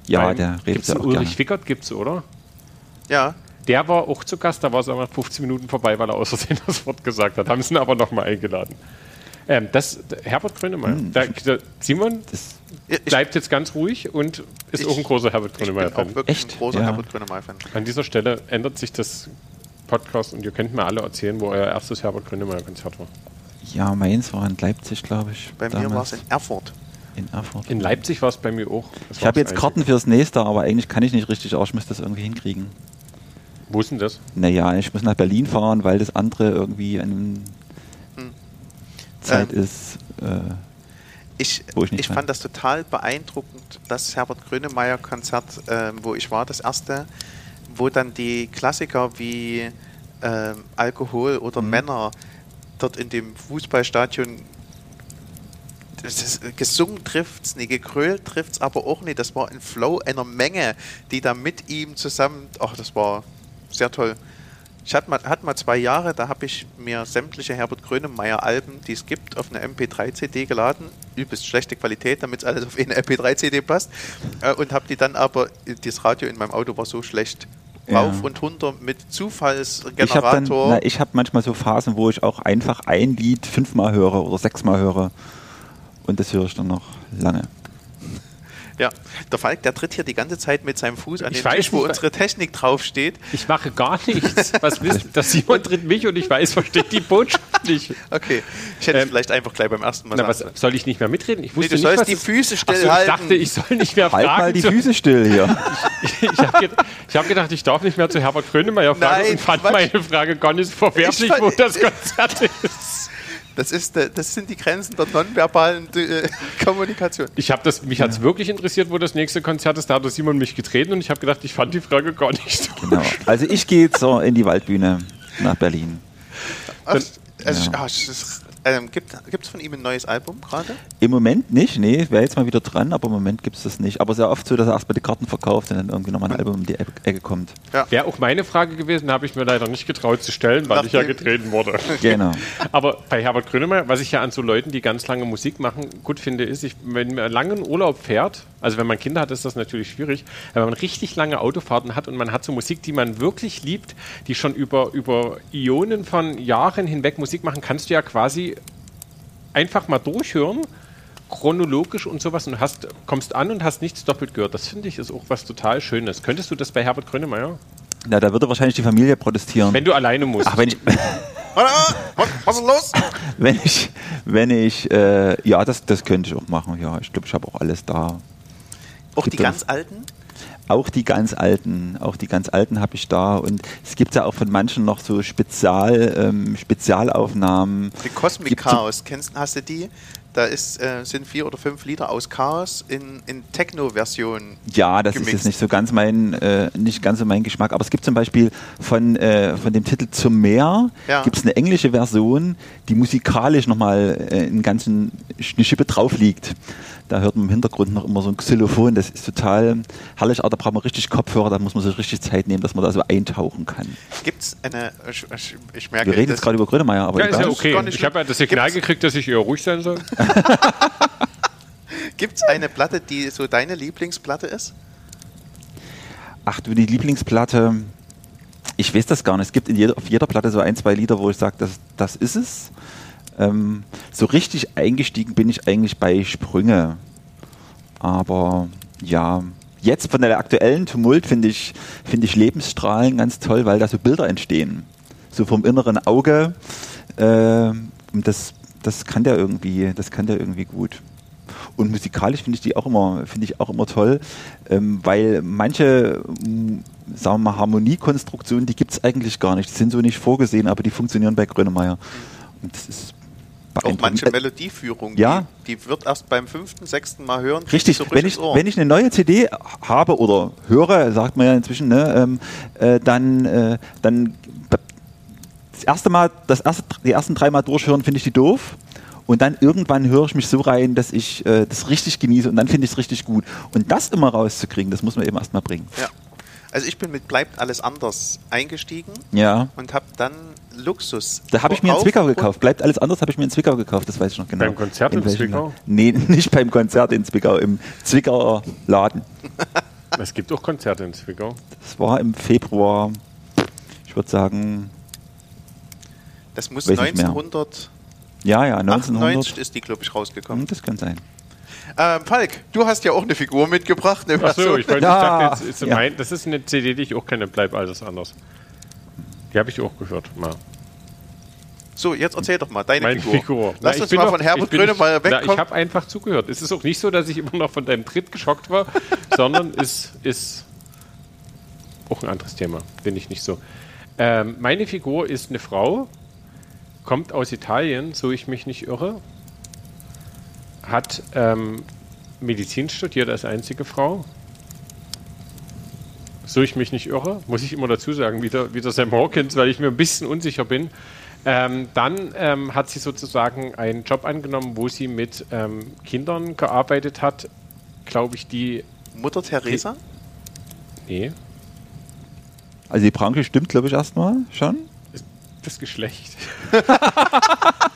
ja, Beim- der redet gibt's ja auch gerne. Ulrich Wickert, gibt's, oder? Ja, Der war auch zu Gast, da war es aber nach 15 Minuten vorbei, weil er Versehen das Wort gesagt hat. Haben sie ihn aber nochmal eingeladen. Ähm, das, Herbert Grönemeyer. Da, der, Simon Hm. Das, ich, bleibt jetzt ganz ruhig und ist Ich- auch ein großer Herbert ich bin auch Grönemeyer-Fan. wirklich Echt? ein großer Ja. Herbert Grönemeyer-Fan. An dieser Stelle ändert sich das Podcast und ihr könnt mir alle erzählen, wo euer erstes Herbert Grönemeyer-Konzert war. ja, meins war in Leipzig, glaube ich. Bei mir war damals. es in Erfurt. in Erfurt. In Leipzig war es bei mir auch. Das Ich habe jetzt Karten fürs nächste, aber eigentlich kann ich nicht richtig, aber ich muss das irgendwie hinkriegen. Wo ist denn das? Naja, ich muss nach Berlin fahren, weil das andere irgendwie Hm. Zeit Ähm, ist. Äh, Ich, Wo ich nicht ich fand das total beeindruckend, das Herbert Grönemeyer-Konzert, ähm, wo ich war, das erste, wo dann die Klassiker wie ähm, Alkohol oder Mhm. Männer dort in dem Fußballstadion ist, gesungen trifft's, nee, gekrölt trifft's aber auch nicht. Das war ein Flow einer Menge, die da mit ihm zusammen, ach, das war sehr toll. Ich hatte mal, hatte mal zwei Jahre, da habe ich mir sämtliche Herbert Grönemeyer-Alben, die es gibt, auf eine MP3-CD geladen. Übelst schlechte Qualität, damit es alles auf eine MP3-CD passt. Äh, und habe die dann aber, das Radio in meinem Auto war so schlecht. Ja. Rauf und runter mit ich habe Zufallsgenerator. ich hab manchmal so Phasen, wo ich auch einfach ein Lied fünfmal höre oder sechsmal höre. Und das höre ich dann noch lange. Ja, der Falk, der tritt hier die ganze Zeit mit seinem Fuß an Ich den weiß Tisch, wo unsere Technik draufsteht. Ich mache gar nichts. Was willst du? Das Simon tritt mich und ich weiß, versteht die Botschaft nicht. Okay, ich hätte Ähm, vielleicht einfach gleich beim ersten Mal Na, was, soll ich nicht mehr mitreden? Ich Nee, wusste du nicht, sollst was die Füße Ach so, ich stillhalten. dachte, ich soll nicht mehr Halt fragen. mal die zu- Füße still hier. ich habe ge ich hab gedacht, ich darf nicht mehr zu Herbert Grönemeyer fragen Nein, und fand Quatsch. meine Frage gar nicht verwerflich, Ich fand- wo das Konzert ist. Das, ist, äh, das sind die Grenzen der nonverbalen äh, Kommunikation. Ich habe das, mich hat es wirklich interessiert, wo das nächste Konzert ist. Da hat Simon mich getreten und ich habe gedacht, ich fand die Frage gar nicht so. Genau. Also ich gehe jetzt so in die Waldbühne nach Berlin. Ach, also, Ja. es ist- ähm, gibt es von ihm ein neues Album gerade? Im Moment nicht, nee, wäre jetzt mal wieder dran, aber im Moment gibt es das nicht. Aber sehr oft so, dass er erst mal die Karten verkauft und dann irgendwie nochmal ein Album um die Ecke kommt. Wäre auch meine Frage gewesen, habe ich mir leider nicht getraut zu stellen, weil ich ja Nachdem- getreten wurde. Genau. Aber bei Herbert Grönemeyer, was ich ja an so Leuten, die ganz lange Musik machen, gut finde, ist, ich, wenn man langen Urlaub fährt, also wenn man Kinder hat, ist das natürlich schwierig, aber wenn man richtig lange Autofahrten hat und man hat so Musik, die man wirklich liebt, die schon über, über Ionen von Jahren hinweg Musik machen, kannst du ja quasi einfach mal durchhören chronologisch und sowas und hast, kommst an und hast nichts doppelt gehört. Das finde ich ist auch was total Schönes. Könntest du das bei Herbert Grönemeyer? Na, da würde wahrscheinlich die Familie protestieren. Wenn du alleine musst. Ach, wenn ich, Was, was ist los? wenn ich, wenn ich, äh, ja, das, das könnte ich auch machen. Ja, ich glaube, ich habe auch alles da. Auch die Gibt ganz es- alten? Auch die ganz alten, auch die ganz alten habe ich da. Und es gibt ja auch von manchen noch so Spezial, ähm, Spezialaufnahmen. Die Cosmic Chaos, kennst, hast du die? Da ist, äh, sind vier oder fünf Lieder aus Chaos in, in Techno-Version. Ja, das ist gemixt. jetzt nicht so ganz mein, äh, nicht ganz so mein Geschmack. Aber es gibt zum Beispiel von, äh, von dem Titel Zum Meer Ja. gibt es eine englische Version, die musikalisch nochmal äh, einen ganzen eine Schippe drauf liegt. Da hört man im Hintergrund noch immer so ein Xylophon. Das ist total herrlich, aber da braucht man richtig Kopfhörer, da muss man sich richtig Zeit nehmen, dass man da so eintauchen kann. Gibt es eine, ich, ich, ich merke, Wir reden jetzt gerade über Grönemeyer, aber ja, ist ja egal. okay. Ich habe ja das. Signal Gibt's- gekriegt, dass ich eher ruhig sein soll. Gibt es eine Platte, die so deine Lieblingsplatte ist? Ach du, die Lieblingsplatte. Ich weiß das gar nicht. Es gibt in jeder, auf jeder Platte so ein, zwei Lieder, wo ich sage, das, das ist es. Ähm, so richtig eingestiegen bin ich eigentlich bei Sprünge. Aber ja, jetzt von der aktuellen Tumult finde ich, finde ich Lebensstrahlen ganz toll, weil da so Bilder entstehen. So vom inneren Auge. Und das, das kann der irgendwie, das kann der irgendwie gut. Und musikalisch finde ich die auch immer, ich auch immer toll, ähm, weil manche, m, sagen wir mal, Harmoniekonstruktionen, die gibt es eigentlich gar nicht. Die sind so nicht vorgesehen, aber die funktionieren bei Grönemeyer. Und das ist Auch manche Melodieführung, Ja. die, die wird erst beim fünften, sechsten Mal hören. Richtig, wenn ich, wenn ich eine neue CD habe oder höre, sagt man ja inzwischen, ne, ähm, äh, dann, äh, dann das erste Mal, das erste, die ersten drei Mal durchhören, finde ich die doof. Und dann irgendwann höre ich mich so rein, dass ich äh, das richtig genieße und dann finde ich es richtig gut. Und das immer rauszukriegen, das muss man eben erstmal bringen. ja. Also ich bin mit Bleibt alles anders eingestiegen Ja. und habe dann Luxus. Da habe ich mir in Zwickau gekauft. Bleibt alles anders, habe ich mir in Zwickau gekauft, das weiß ich noch genau. Beim Konzert in welchem Zwickau? Land. Nee, nicht beim Konzert in Zwickau, im Zwickauer Laden. Es gibt auch Konzerte in Zwickau. Das war im Februar, ich würde sagen, Das muss Weiß nicht mehr. 1998 ja, ja, 1900. ist die, glaube ich, rausgekommen. Hm, Das kann sein. Ähm, Falk, du hast ja auch eine Figur mitgebracht. Eine Ach so, Version. ich, wollte, Ja, ich dachte, jetzt ist ja. mein, das ist eine CD, die ich auch kenne, Bleib alles anders. Die habe ich auch gehört. Mal. So, jetzt erzähl doch mal deine Meine Figur. Figur. Lass Na, ich uns bin mal noch- von Herbert ich bin nicht- Grönemeyer na, Ich wegkommen. habe einfach zugehört. Es ist auch nicht so, dass ich immer noch von deinem Tritt geschockt war, sondern es ist auch ein anderes Thema. Bin ich nicht so. Ähm, meine Figur ist eine Frau, kommt aus Italien, so ich mich nicht irre, hat ähm, Medizin studiert als einzige Frau. So ich mich nicht irre, muss ich immer dazu sagen, wieder, wieder Sam Hawkins, weil ich mir ein bisschen unsicher bin. Ähm, dann ähm, hat sie sozusagen einen Job angenommen, wo sie mit ähm, Kindern gearbeitet hat, glaube ich, die. Mutter Teresa? Nee, Also die Branche stimmt, glaube ich, erstmal schon. das Geschlecht.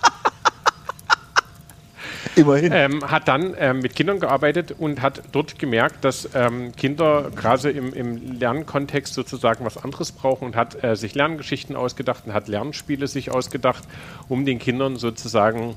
Immerhin. ähm, hat dann ähm, mit Kindern gearbeitet und hat dort gemerkt, dass ähm, Kinder gerade im, im Lernkontext sozusagen was anderes brauchen und hat äh, sich Lerngeschichten ausgedacht und hat Lernspiele sich ausgedacht, um den Kindern sozusagen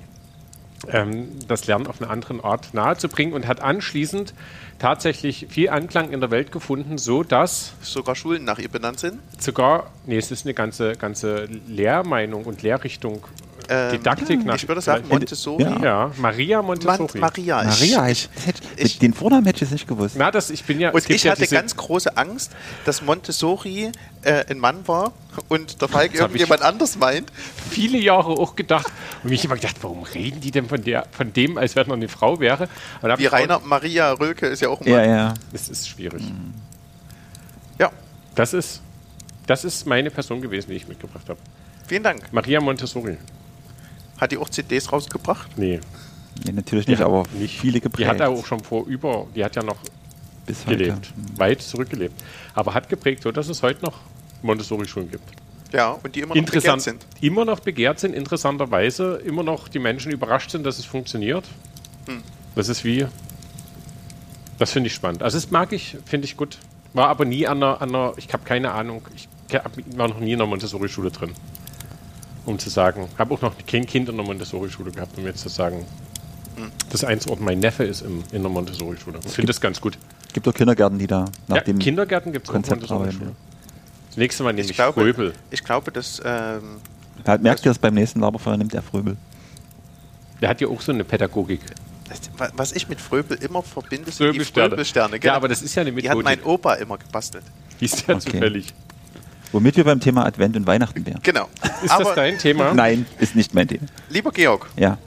ähm, das Lernen auf eine andere Art nahezubringen und hat anschließend tatsächlich viel Anklang in der Welt gefunden, so dass Sogar Schulen nach ihr benannt sind. sogar, nee, es ist eine ganze, ganze Lehrmeinung und Lehrrichtung, Ähm, Didaktik nach. Ich würde sagen Montessori. Ja. Ja, Maria Man, Montessori. Maria. Maria, ich, hätte, ich- den Vornamen hätte ich jetzt nicht gewusst. Na, das, ich bin ja. Und ich ja hatte ganz große Angst, dass Montessori äh, ein Mann war und der Falk irgendjemand anders meint. viele Jahre auch gedacht und mich immer gedacht, warum reden die denn von der, von dem, als wenn er eine Frau wäre? Wie Rainer Maria Rölke ist ja auch ein Ja, Mann. ja. Das ist schwierig. Ja, Das ist, das ist meine Person gewesen, die ich mitgebracht habe. vielen Dank. Maria Montessori. Hat die auch CDs rausgebracht? Nee, Nee, natürlich die nicht, aber nicht. viele Die geprägt. hat er auch schon vor über, die hat ja noch bis heute. gelebt, weit zurückgelebt. Aber hat geprägt, so dass es heute noch Montessori-Schulen gibt. Ja, und die immer noch begehrt sind. immer noch begehrt sind, interessanterweise immer noch die Menschen überrascht sind, dass es funktioniert. Hm. Das ist wie, das finde ich spannend. Also das mag ich, finde ich gut. War aber nie an einer, an einer ich habe keine Ahnung, ich hab- war noch nie in einer Montessori-Schule drin. Um zu sagen, habe auch noch kein Kind in einer Montessori-Schule gehabt, um jetzt zu sagen, Das Einsort, mein Neffe ist im, in der Montessori-Schule. Ich finde das ganz gut. Gibt doch Kindergärten, die da nach Ja, dem Kindergärten gibt es auch Montessori-Schule. Das nächste Mal nehme ich, Ich glaube, Fröbel. ich glaube, dass ähm, Ja, merkt ihr das beim nächsten Laberfeuer, nimmt er Fröbel. Der hat ja auch so eine Pädagogik. wa- was ich mit Fröbel immer verbinde, sind die Fröbelsterne. Fröbelsterne. Ja, aber das ist ja eine Die hat mein. Opa immer gebastelt. Die ist ja Okay. zufällig. Womit wir beim Thema Advent und Weihnachten wären. Genau. Ist aber, das dein Thema? Nein, ist nicht mein Thema. lieber Georg, Ja.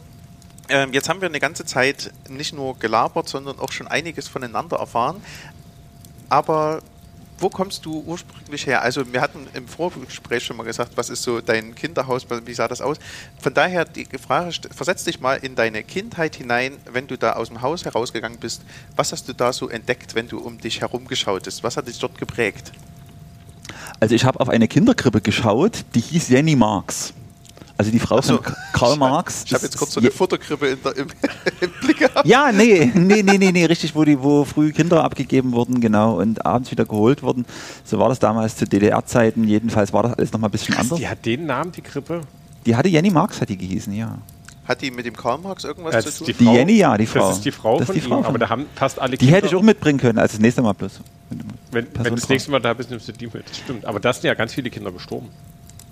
ähm, jetzt haben wir eine ganze Zeit nicht nur gelabert, sondern auch schon einiges voneinander erfahren. Aber wo kommst du ursprünglich her? Also wir hatten im Vorgespräch schon mal gesagt, was ist so dein Kinderhaus, wie sah das aus? Von daher die Frage, versetz dich mal in deine Kindheit hinein, wenn du da aus dem Haus herausgegangen bist. Was hast du da so entdeckt, wenn du um dich herum geschaut hast? Was hat dich dort geprägt? Also ich habe auf eine Kinderkrippe geschaut, die hieß Jenny Marx. Also die Frau so. von Karl Marx. Ich habe jetzt kurz so eine Futterkrippe in der, im, im Blick gehabt. Ja, nee, nee, nee, nee, nee, richtig, wo die, wo früh Kinder abgegeben wurden, genau, und abends wieder geholt wurden. So war das damals zu DDR-Zeiten. Jedenfalls war das alles nochmal ein bisschen anders. Die hat den Namen, die Krippe. Die hatte Jenny Marx, hat die gehießen, ja. Hat die mit dem Karl Marx irgendwas Das zu tun? die, Die Frau, Jenny, ja, die Frau. Das ist die Frau Das ist von die Frau ihm, von- aber da haben fast alle Die hätte ich auch mitbringen können, als das nächste Mal bloß. Wenn, wenn das nächste Mal da bist, nimmst du die mit. Das stimmt. Aber da sind ja ganz viele Kinder gestorben.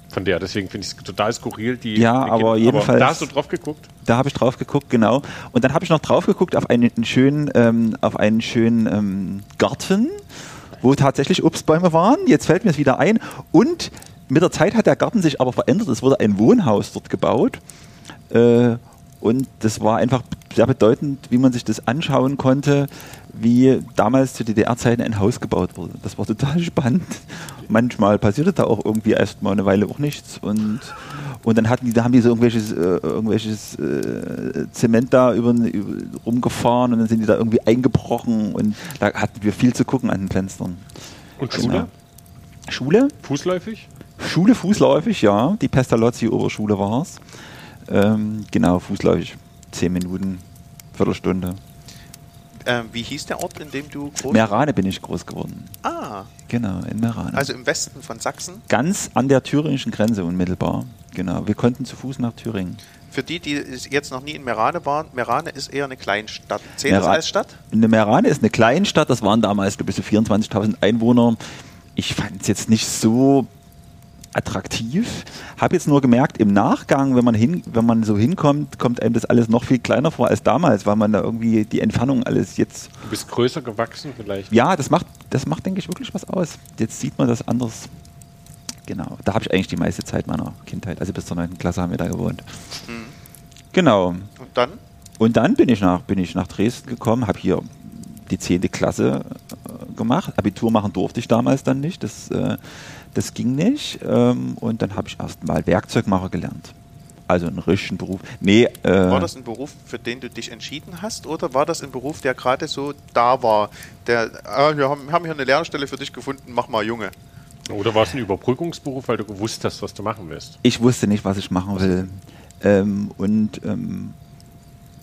Von der. Deswegen finde ich es total skurril. Die, Ja, die aber Kinder- jedenfalls- da hast du drauf geguckt. Da habe ich drauf geguckt, genau. Und dann habe ich noch drauf geguckt auf einen schönen, ähm, auf einen schönen ähm, Garten, wo tatsächlich Obstbäume waren. Jetzt fällt mir es wieder ein. Und mit der Zeit hat der Garten sich aber verändert. Es wurde ein Wohnhaus dort gebaut. Äh, und das war einfach sehr bedeutend, wie man sich das anschauen konnte, wie damals zu DDR-Zeiten ein Haus gebaut wurde. Das war total spannend. Manchmal passierte da auch irgendwie erst mal eine Weile auch nichts. Und, und dann hatten die, da haben die so irgendwelches, äh, irgendwelches äh, Zement da über, über, rumgefahren und dann sind die da irgendwie eingebrochen und da hatten wir viel zu gucken an den Fenstern. Und Genau. Schule? Schule? Fußläufig? Schule fußläufig, ja. Die Pestalozzi-Oberschule war es. Ähm, genau, fußläufig. Zehn Minuten, Viertelstunde. Ähm, wie hieß der Ort, in dem du groß Merane bin ich groß geworden. Ah, Genau, in Merane. also im Westen von Sachsen. Ganz an der thüringischen Grenze unmittelbar. Genau, wir konnten zu Fuß nach Thüringen. Für die, die jetzt noch nie in Merane waren, Merane ist eher eine Kleinstadt. Zählt das Mera- als Stadt? Eine Merane ist eine Kleinstadt, das waren damals glaube ich, so 24.000 Einwohner. Ich fand es jetzt nicht so attraktiv. Habe jetzt nur gemerkt, im Nachgang, wenn man, hin, wenn man so hinkommt, kommt einem das alles noch viel kleiner vor als damals, weil man da irgendwie die Entfernung alles jetzt Du bist größer gewachsen vielleicht. Ja, das macht, das macht, denke ich, wirklich was aus. Jetzt sieht man das anders. Genau, da habe ich eigentlich die meiste Zeit meiner Kindheit, also bis zur 9. Klasse haben wir da gewohnt. Mhm. Genau. Und dann? Und dann bin ich nach, bin ich nach Dresden gekommen, habe hier die 10. Klasse äh, gemacht. Abitur machen durfte ich damals dann nicht, das, äh, das ging nicht. Ähm, und dann habe ich erst mal Werkzeugmacher gelernt. Also einen richtigen Beruf. Nee, äh, War das ein Beruf, für den du dich entschieden hast, oder war das ein Beruf, der gerade so da war? Der, ah, wir haben, haben hier eine Lehrstelle für dich gefunden, mach mal Junge. Oder war es ein Überbrückungsberuf, weil du gewusst hast, was du machen willst? ich wusste nicht, was ich machen will. Ähm, und ähm,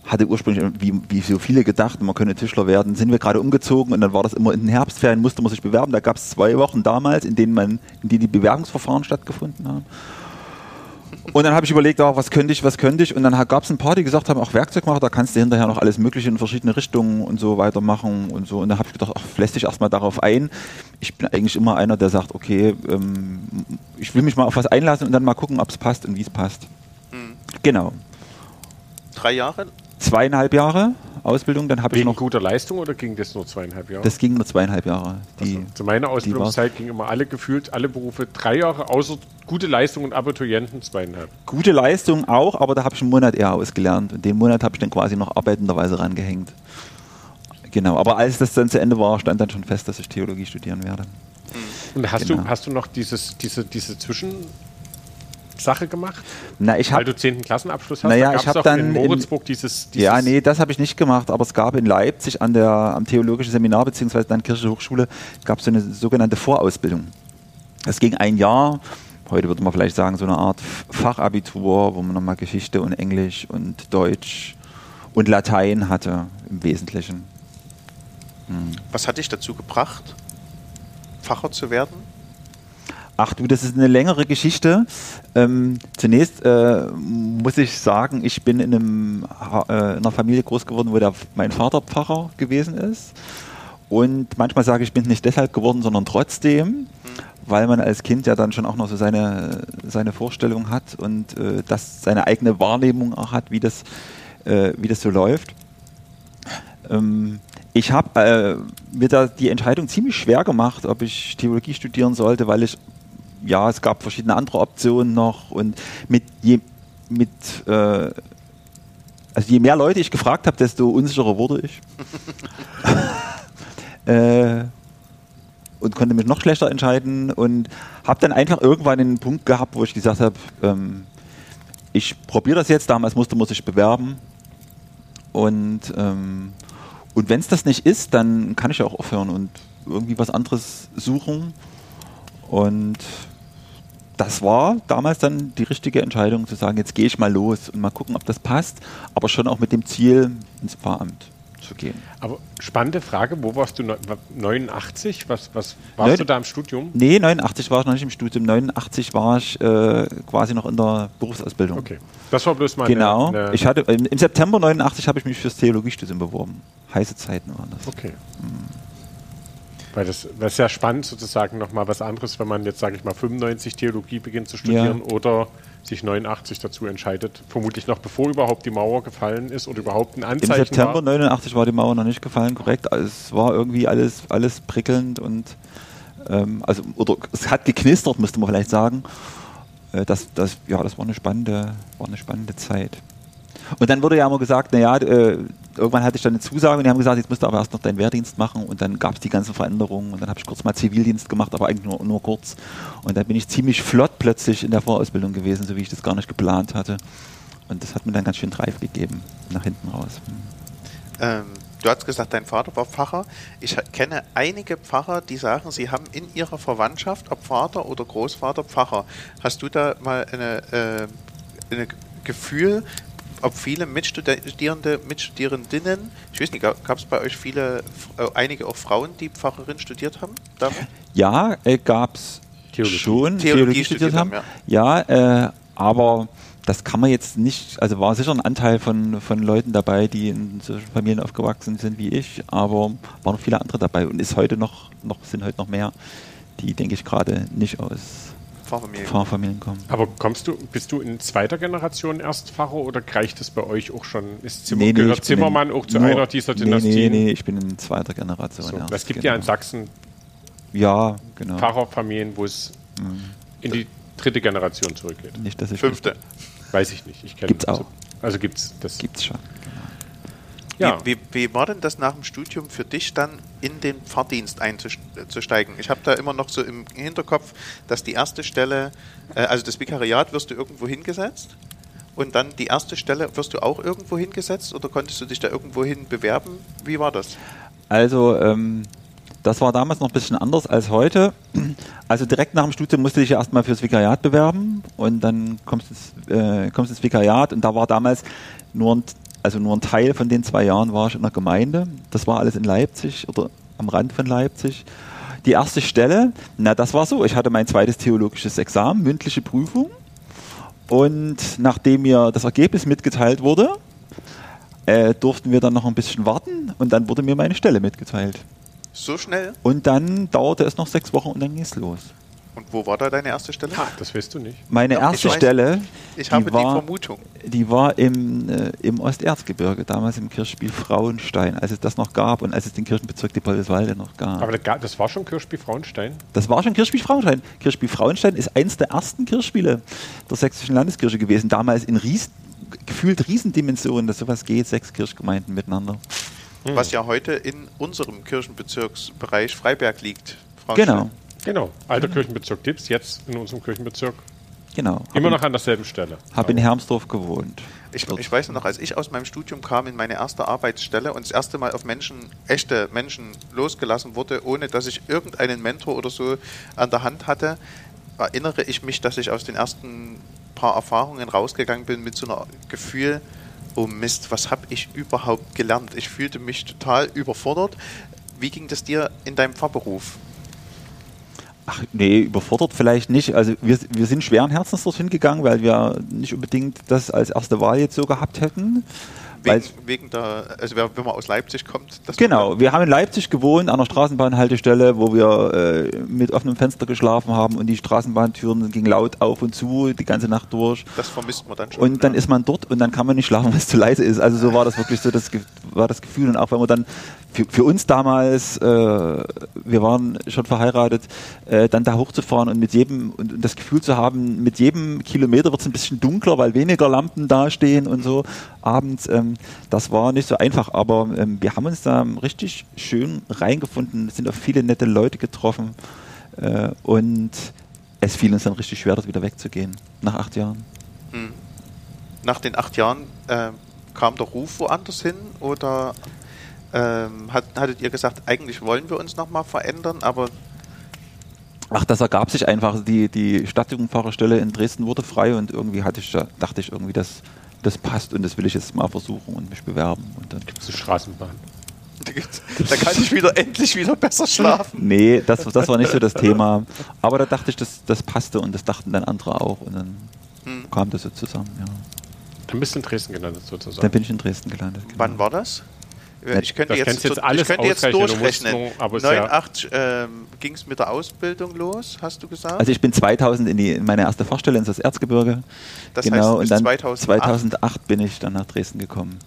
hatte ursprünglich, wie, wie so viele gedacht, man könne Tischler werden, sind wir gerade umgezogen und dann war das immer in den Herbstferien, musste man sich bewerben. Da gab es zwei Wochen damals, in denen man, in denen die Bewerbungsverfahren stattgefunden haben. Und dann habe ich überlegt, ah, was könnte ich, was könnte ich. Und dann gab es ein paar, die gesagt haben, auch Werkzeugmacher, da kannst du hinterher noch alles Mögliche in verschiedene Richtungen und so weitermachen und so. Und dann habe ich gedacht, ach, lässt dich erstmal darauf ein. Ich bin eigentlich immer einer, der sagt, okay, ähm, ich will mich mal auf was einlassen und dann mal gucken, ob es passt und wie es passt. Mhm. Genau. Drei Jahre? Zweieinhalb Jahre Ausbildung, dann habe ich noch. guter Leistung oder ging das nur zweieinhalb Jahre? Das ging nur zweieinhalb Jahre. Die, also, zu meiner Ausbildungszeit ging immer alle gefühlt, alle Berufe drei Jahre, außer gute Leistung und Abiturienten zweieinhalb. gute Leistung auch, aber da habe ich einen Monat eher ausgelernt. Und den Monat habe ich dann quasi noch arbeitenderweise rangehängt. Genau, aber als das dann zu Ende war, stand dann schon fest, dass ich Theologie studieren werde. Und hast, Genau. du, hast du noch dieses, diese, diese Zwischensache gemacht? Na, ich Weil habe du 10. Klassenabschluss hast? Naja, da ich hab doch dann in in- Moritzburg dieses, dieses Ja, nee, das habe ich nicht gemacht, aber es gab in Leipzig an der, am Theologischen Seminar beziehungsweise dann Kirche Hochschule gab es so eine sogenannte Vorausbildung. Das ging ein Jahr, heute würde man vielleicht sagen, so eine Art Fachabitur, wo man nochmal Geschichte und Englisch und Deutsch und Latein hatte im Wesentlichen. Was hat dich dazu gebracht, Pfarrer zu werden? Ach du, das ist eine längere Geschichte. Ähm, zunächst äh, muss ich sagen, ich bin in, einem, äh, in einer Familie groß geworden, wo der, mein Vater Pfarrer gewesen ist. Und manchmal sage ich, ich bin nicht deshalb geworden, sondern trotzdem, mhm. weil man als Kind ja dann schon auch noch so seine, seine Vorstellung hat und äh, das seine eigene Wahrnehmung auch hat, wie das, äh, wie das so läuft. Ähm, ich habe äh, mir da die Entscheidung ziemlich schwer gemacht, ob ich Theologie studieren sollte, weil ich ja, es gab verschiedene andere Optionen noch und mit je, mit, äh, also je mehr Leute ich gefragt habe, desto unsicherer wurde ich. äh, und konnte mich noch schlechter entscheiden und habe dann einfach irgendwann den Punkt gehabt, wo ich gesagt habe, ähm, ich probiere das jetzt, damals musste man sich bewerben und, ähm, und wenn es das nicht ist, dann kann ich ja auch aufhören und irgendwie was anderes suchen und das war damals dann die richtige Entscheidung zu sagen, jetzt gehe ich mal los und mal gucken, ob das passt, aber schon auch mit dem Ziel, ins Pfarramt zu gehen. Aber spannende Frage, wo warst du? 89? Was, was warst Neun, du da im Studium? Nee, 89 war ich noch nicht im Studium. 89 war ich äh, quasi noch in der Berufsausbildung. Okay. Das war bloß mal Genau. Eine, eine ich hatte, Im September 89 habe ich mich fürs Theologiestudium beworben. Heiße Zeiten waren das. Okay. Mhm. Weil das, das ist ja spannend, sozusagen nochmal was anderes, wenn man jetzt, sage ich mal, 95 Theologie beginnt zu studieren ja. oder sich 89 dazu entscheidet, vermutlich noch bevor überhaupt die Mauer gefallen ist oder überhaupt ein Anzeichen Im September war. 89 war die Mauer noch nicht gefallen, korrekt. Also es war irgendwie alles, alles prickelnd und ähm, also oder es hat geknistert, müsste man vielleicht sagen. Äh, das, das, ja, das war eine spannende, war eine spannende Zeit. Und dann wurde ja immer gesagt, naja, äh, irgendwann hatte ich dann eine Zusage und die haben gesagt, jetzt musst du aber erst noch deinen Wehrdienst machen und dann gab es die ganzen Veränderungen und dann habe ich kurz mal Zivildienst gemacht, aber eigentlich nur, nur kurz. Und dann bin ich ziemlich flott plötzlich in der Vorausbildung gewesen, so wie ich das gar nicht geplant hatte. Und das hat mir dann ganz schön Drive gegeben, nach hinten raus. Hm. Ähm, du hast gesagt, dein Vater war Pfarrer. Ich kenne einige Pfarrer, die sagen, sie haben in ihrer Verwandtschaft, ob Vater oder Großvater, Pfarrer. Hast du da mal eine, äh, eine Gefühl, ob viele Mitstudierende, Mitstudierendinnen, ich weiß nicht, gab es bei euch viele, äh, einige auch Frauen, die Pfarrerin studiert haben? Damals? Ja, äh, gab es schon, Theologie, Theologie studiert, haben. haben. Ja, ja äh, aber das kann man jetzt nicht, also war sicher ein Anteil von, von Leuten dabei, die in solchen Familien aufgewachsen sind wie ich, aber waren noch viele andere dabei und ist heute noch, noch sind heute noch mehr, die, denke ich, gerade nicht aus Pfarrfamilien. Pfarrfamilien kommen. Aber kommst du, bist du in zweiter Generation erst Pfarrer oder reicht es bei euch auch schon? Ist Zimmer, nee, nee, gehört Zimmermann auch zu nur, einer dieser Dynastien? Nee, nee, nee, ich bin in zweiter Generation. So, erst, es gibt genau. ja in Sachsen ja, genau. Pfarrerfamilien, wo es mhm. in die dritte Generation zurückgeht. Nicht, dass ich Fünfte. Weiß ich nicht. Ich Gibt es auch. Also gibt es das. Gibt es schon. Ja. Wie, wie, wie, war denn das nach dem Studium für dich dann in den Pfarrdienst einzusteigen? Ich habe da immer noch so im Hinterkopf, dass die erste Stelle, äh, also das Vikariat wirst du irgendwo hingesetzt und dann die erste Stelle wirst du auch irgendwo hingesetzt oder konntest du dich da irgendwo hin bewerben? Wie war das? Also ähm, das war damals noch ein bisschen anders als heute. Also direkt nach dem Studium musste ich ja erstmal fürs Vikariat bewerben und dann kommst du äh, kommst ins Vikariat und da war damals nur ein also nur ein Teil von den zwei Jahren war ich in der Gemeinde. Das war alles in Leipzig oder am Rand von Leipzig. Die erste Stelle, na, das war so. Ich hatte mein zweites theologisches Examen, mündliche Prüfung. Und nachdem mir das Ergebnis mitgeteilt wurde, äh, durften wir dann noch ein bisschen warten und dann wurde mir meine Stelle mitgeteilt. So schnell? Und dann dauerte es noch sechs Wochen und dann ging es los. Und wo war da deine erste Stelle? Ha, das weißt du nicht. Meine ja, erste ich Stelle. Ich habe war, die Vermutung. Die war im, äh, im Osterzgebirge, damals im Kirchspiel Frauenstein, als es das noch gab und als es den Kirchenbezirk Dippoldeswalde noch gab. Aber das war schon Kirchspiel Frauenstein? Das war schon Kirchspiel Frauenstein. Kirchspiel Frauenstein ist eins der ersten Kirchspiele der Sächsischen Landeskirche gewesen, damals in Ries, gefühlt Riesendimensionen, dass sowas geht, sechs Kirchgemeinden miteinander. Was ja heute in unserem Kirchenbezirksbereich Freiberg liegt. Genau. Genau, alter Kirchenbezirk Dips, jetzt in unserem Kirchenbezirk. Genau. Immer noch an derselben Stelle. Habe in Hermsdorf gewohnt. Ich, ich, weiß noch, als ich aus meinem Studium kam in meine erste Arbeitsstelle und das erste Mal auf Menschen, echte Menschen losgelassen wurde, ohne dass ich irgendeinen Mentor oder so an der Hand hatte, erinnere ich mich, dass ich aus den ersten paar Erfahrungen rausgegangen bin mit so einem Gefühl, oh Mist, was habe ich überhaupt gelernt? Ich fühlte mich total überfordert. Wie ging das dir in deinem Pfarrberuf? Ach, nee, überfordert vielleicht nicht. Also wir, wir sind schweren Herzens dorthin gegangen, weil wir nicht unbedingt das als erste Wahl jetzt so gehabt hätten. Wegen, wegen der, also wenn man aus Leipzig kommt. genau, wir haben in Leipzig gewohnt, an einer Straßenbahnhaltestelle, wo wir äh, mit offenem Fenster geschlafen haben und die Straßenbahntüren gingen laut auf und zu die ganze Nacht durch. Das vermisst man dann schon. Und dann ja. ist man dort und dann kann man nicht schlafen, weil es zu leise ist. Also so war das wirklich so, das war das Gefühl. Und auch wenn man dann für, für uns damals, äh, wir waren schon verheiratet, äh, dann da hochzufahren und mit jedem und, und das Gefühl zu haben, mit jedem Kilometer wird es ein bisschen dunkler, weil weniger Lampen dastehen und so abends. Ähm, das war nicht so einfach, aber ähm, wir haben uns da richtig schön reingefunden, sind auch viele nette Leute getroffen äh, und es fiel uns dann richtig schwer, dort wieder wegzugehen, nach acht Jahren. Hm. Nach den acht Jahren äh, kam der Ruf woanders hin oder ähm, hat, hattet ihr gesagt, eigentlich wollen wir uns nochmal verändern, aber Ach, das ergab sich einfach. Die, die Stadtjugendfahrerstelle in Dresden wurde frei und irgendwie hatte ich, dachte ich irgendwie, das, das passt und das will ich jetzt mal versuchen und mich bewerben. Und dann gibt es eine Straßenbahn. Da kann ich wieder endlich wieder besser schlafen. Nee, das, das war nicht so das Thema. Aber da dachte ich, das, das passte und das dachten dann andere auch und dann hm. kam das so zusammen, ja. Dann bist du in Dresden gelandet sozusagen. Dann bin ich in Dresden gelandet. Genau. Wann war das? Ich könnte jetzt, jetzt, alles ich könnte jetzt durchrechnen. Nur, 89 ähm, ging es mit der Ausbildung los, hast du gesagt? Also ich bin 2000 in, die, in meine erste Fahrstelle ins Erzgebirge. Das genau, heißt, und dann 2008? 2008 bin ich dann nach Dresden gekommen.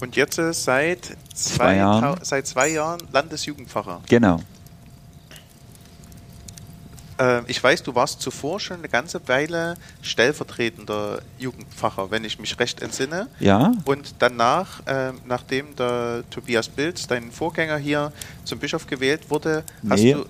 Und jetzt seit zwei, Jahren. seit zwei Jahren Landesjugendpfarrer. Genau. Äh, ich weiß, du warst zuvor schon eine ganze Weile stellvertretender Jugendpfarrer, wenn ich mich recht entsinne. Ja. Und danach, äh, nachdem der Tobias Bilz, dein Vorgänger hier zum Bischof gewählt wurde, nee. hast du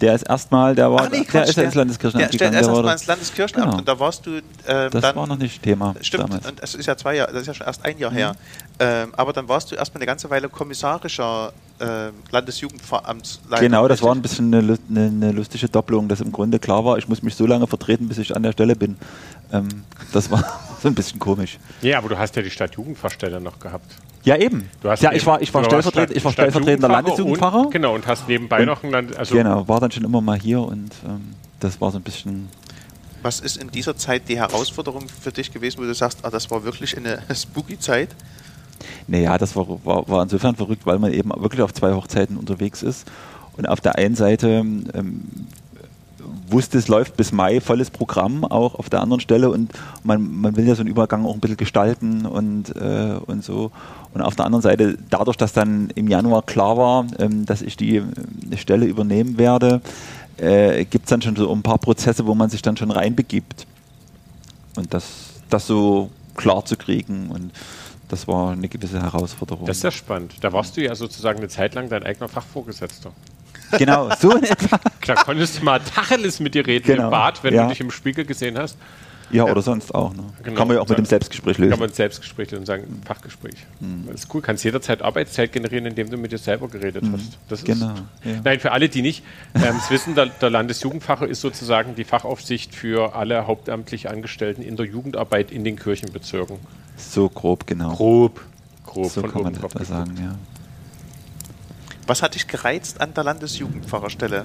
der ist erstmal, der war, nee, der ist ins Landeskirchenamt der, gegangen. Der ist erstmal ins Landeskirchenamt genau. und da warst du ähm, Das dann, war noch nicht Thema Stimmt, damals. und es ist ja zwei Jahre, das ist ja schon erst ein Jahr mhm. her. Ähm, aber dann warst du erstmal eine ganze Weile kommissarischer äh, Landesjugendamtsleiter. Genau, das war ein bisschen eine, eine, eine, lustige Doppelung, dass im Grunde klar war, ich muss mich so lange vertreten, bis ich an der Stelle bin. Ähm, das war so ein bisschen komisch. Ja, aber du hast ja die Stadtjugendversteller noch gehabt. Ja, eben. ja, ich war, ich war, stellvertret ich war stellvertretender Landesjugendpfarrer. Genau, und hast nebenbei und noch ein Land. Also genau, war dann schon immer mal hier und ähm, das war so ein bisschen. Was ist in dieser Zeit die Herausforderung für dich gewesen, wo du sagst, ah, das war wirklich eine spooky Zeit? Naja, das war, war, war insofern verrückt, weil man eben wirklich auf zwei Hochzeiten unterwegs ist. Und auf der einen Seite ähm, wusste, es läuft bis Mai volles Programm, auch auf der anderen Stelle und man, man will ja so einen Übergang auch ein bisschen gestalten und, äh, und so. Und auf der anderen Seite, dadurch, dass dann im Januar klar war, ähm, dass ich die, die Stelle übernehmen werde, äh, gibt es dann schon so ein paar Prozesse, wo man sich dann schon reinbegibt. Und das, das so klar zu kriegen und das war eine gewisse Herausforderung. Das ist ja spannend. Da warst du ja sozusagen eine Zeit lang dein eigener Fachvorgesetzter. Genau, so in etwa. Da konntest du mal Tacheles mit dir reden genau. im Bad, wenn ja. du dich im Spiegel gesehen hast. Ja, oder sonst auch. Ne? Genau. Kann man ja auch mit dem Selbstgespräch lösen. Kann man Selbstgespräch lösen und sagen, Fachgespräch. Mhm. Das ist cool. Kannst jederzeit Arbeitszeit generieren, indem du mit dir selber geredet mhm. hast. Das genau. ja. Nein, für alle, die nicht ähm, es wissen, der, der Landesjugendfacher ist sozusagen die Fachaufsicht für alle hauptamtlich Angestellten in der Jugendarbeit in den Kirchenbezirken. So grob, genau. Grob. Grob. So kann man das sagen, ja. Was hat dich gereizt an der Landesjugendpfarrerstelle?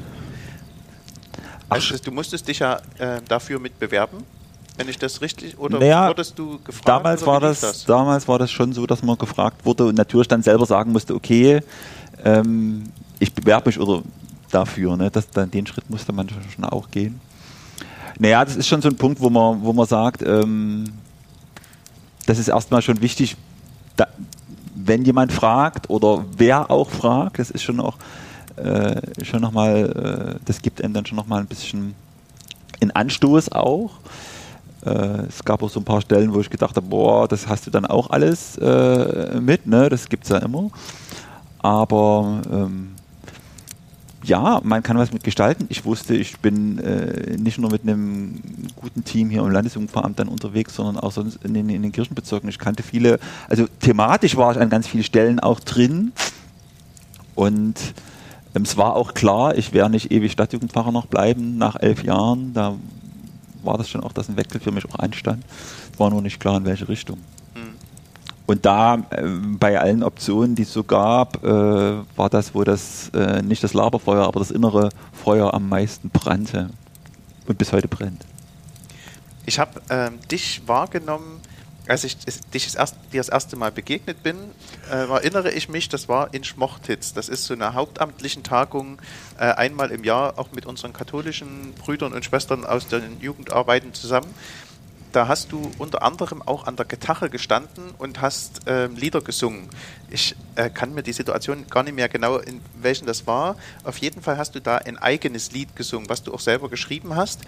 Also, du musstest dich ja äh, dafür mit bewerben, wenn ich das richtig oder naja, wurdest du gefragt? Damals war das, das, damals war das schon so, dass man gefragt wurde und natürlich dann selber sagen musste, okay, ähm, ich bewerbe mich oder dafür, ne? Das, dann, den Schritt musste man schon auch gehen. Naja, das ist schon so ein Punkt, wo man, wo man sagt, ähm, das ist erstmal schon wichtig, da, wenn jemand fragt oder wer auch fragt, das ist schon auch äh, schon nochmal, äh, das gibt einem dann schon nochmal ein bisschen einen Anstoß auch. Äh, es gab auch so ein paar Stellen, wo ich gedacht habe, boah, das hast du dann auch alles äh, mit, ne? Das gibt es ja immer. Aber ähm, ja, man kann was mit gestalten. Ich wusste, ich bin äh, nicht nur mit einem guten Team hier im Landesjugendveramt dann unterwegs, sondern auch sonst in den, in den Kirchenbezirken. Ich kannte viele, also thematisch war ich an ganz vielen Stellen auch drin. Und ähm, es war auch klar, ich werde nicht ewig Stadtjugendpfarrer noch bleiben nach elf Jahren. Da war das schon auch, dass ein Wechsel für mich auch anstand. War nur nicht klar, in welche Richtung. Und da äh, bei allen Optionen, die es so gab, äh, war das, wo das äh, nicht das Laberfeuer, aber das innere Feuer am meisten brannte und bis heute brennt. Ich habe ähm, dich wahrgenommen, als ich dich das erste, dir das erste Mal begegnet bin, äh, erinnere ich mich, das war in Schmochtitz. Das ist so eine hauptamtlichen Tagung äh, einmal im Jahr, auch mit unseren katholischen Brüdern und Schwestern aus den Jugendarbeiten zusammen. Da hast du unter anderem auch an der Gitarre gestanden und hast ähm, Lieder gesungen. Ich äh, kann mir die Situation gar nicht mehr genau, in welchen das war. Auf jeden Fall hast du da ein eigenes Lied gesungen, was du auch selber geschrieben hast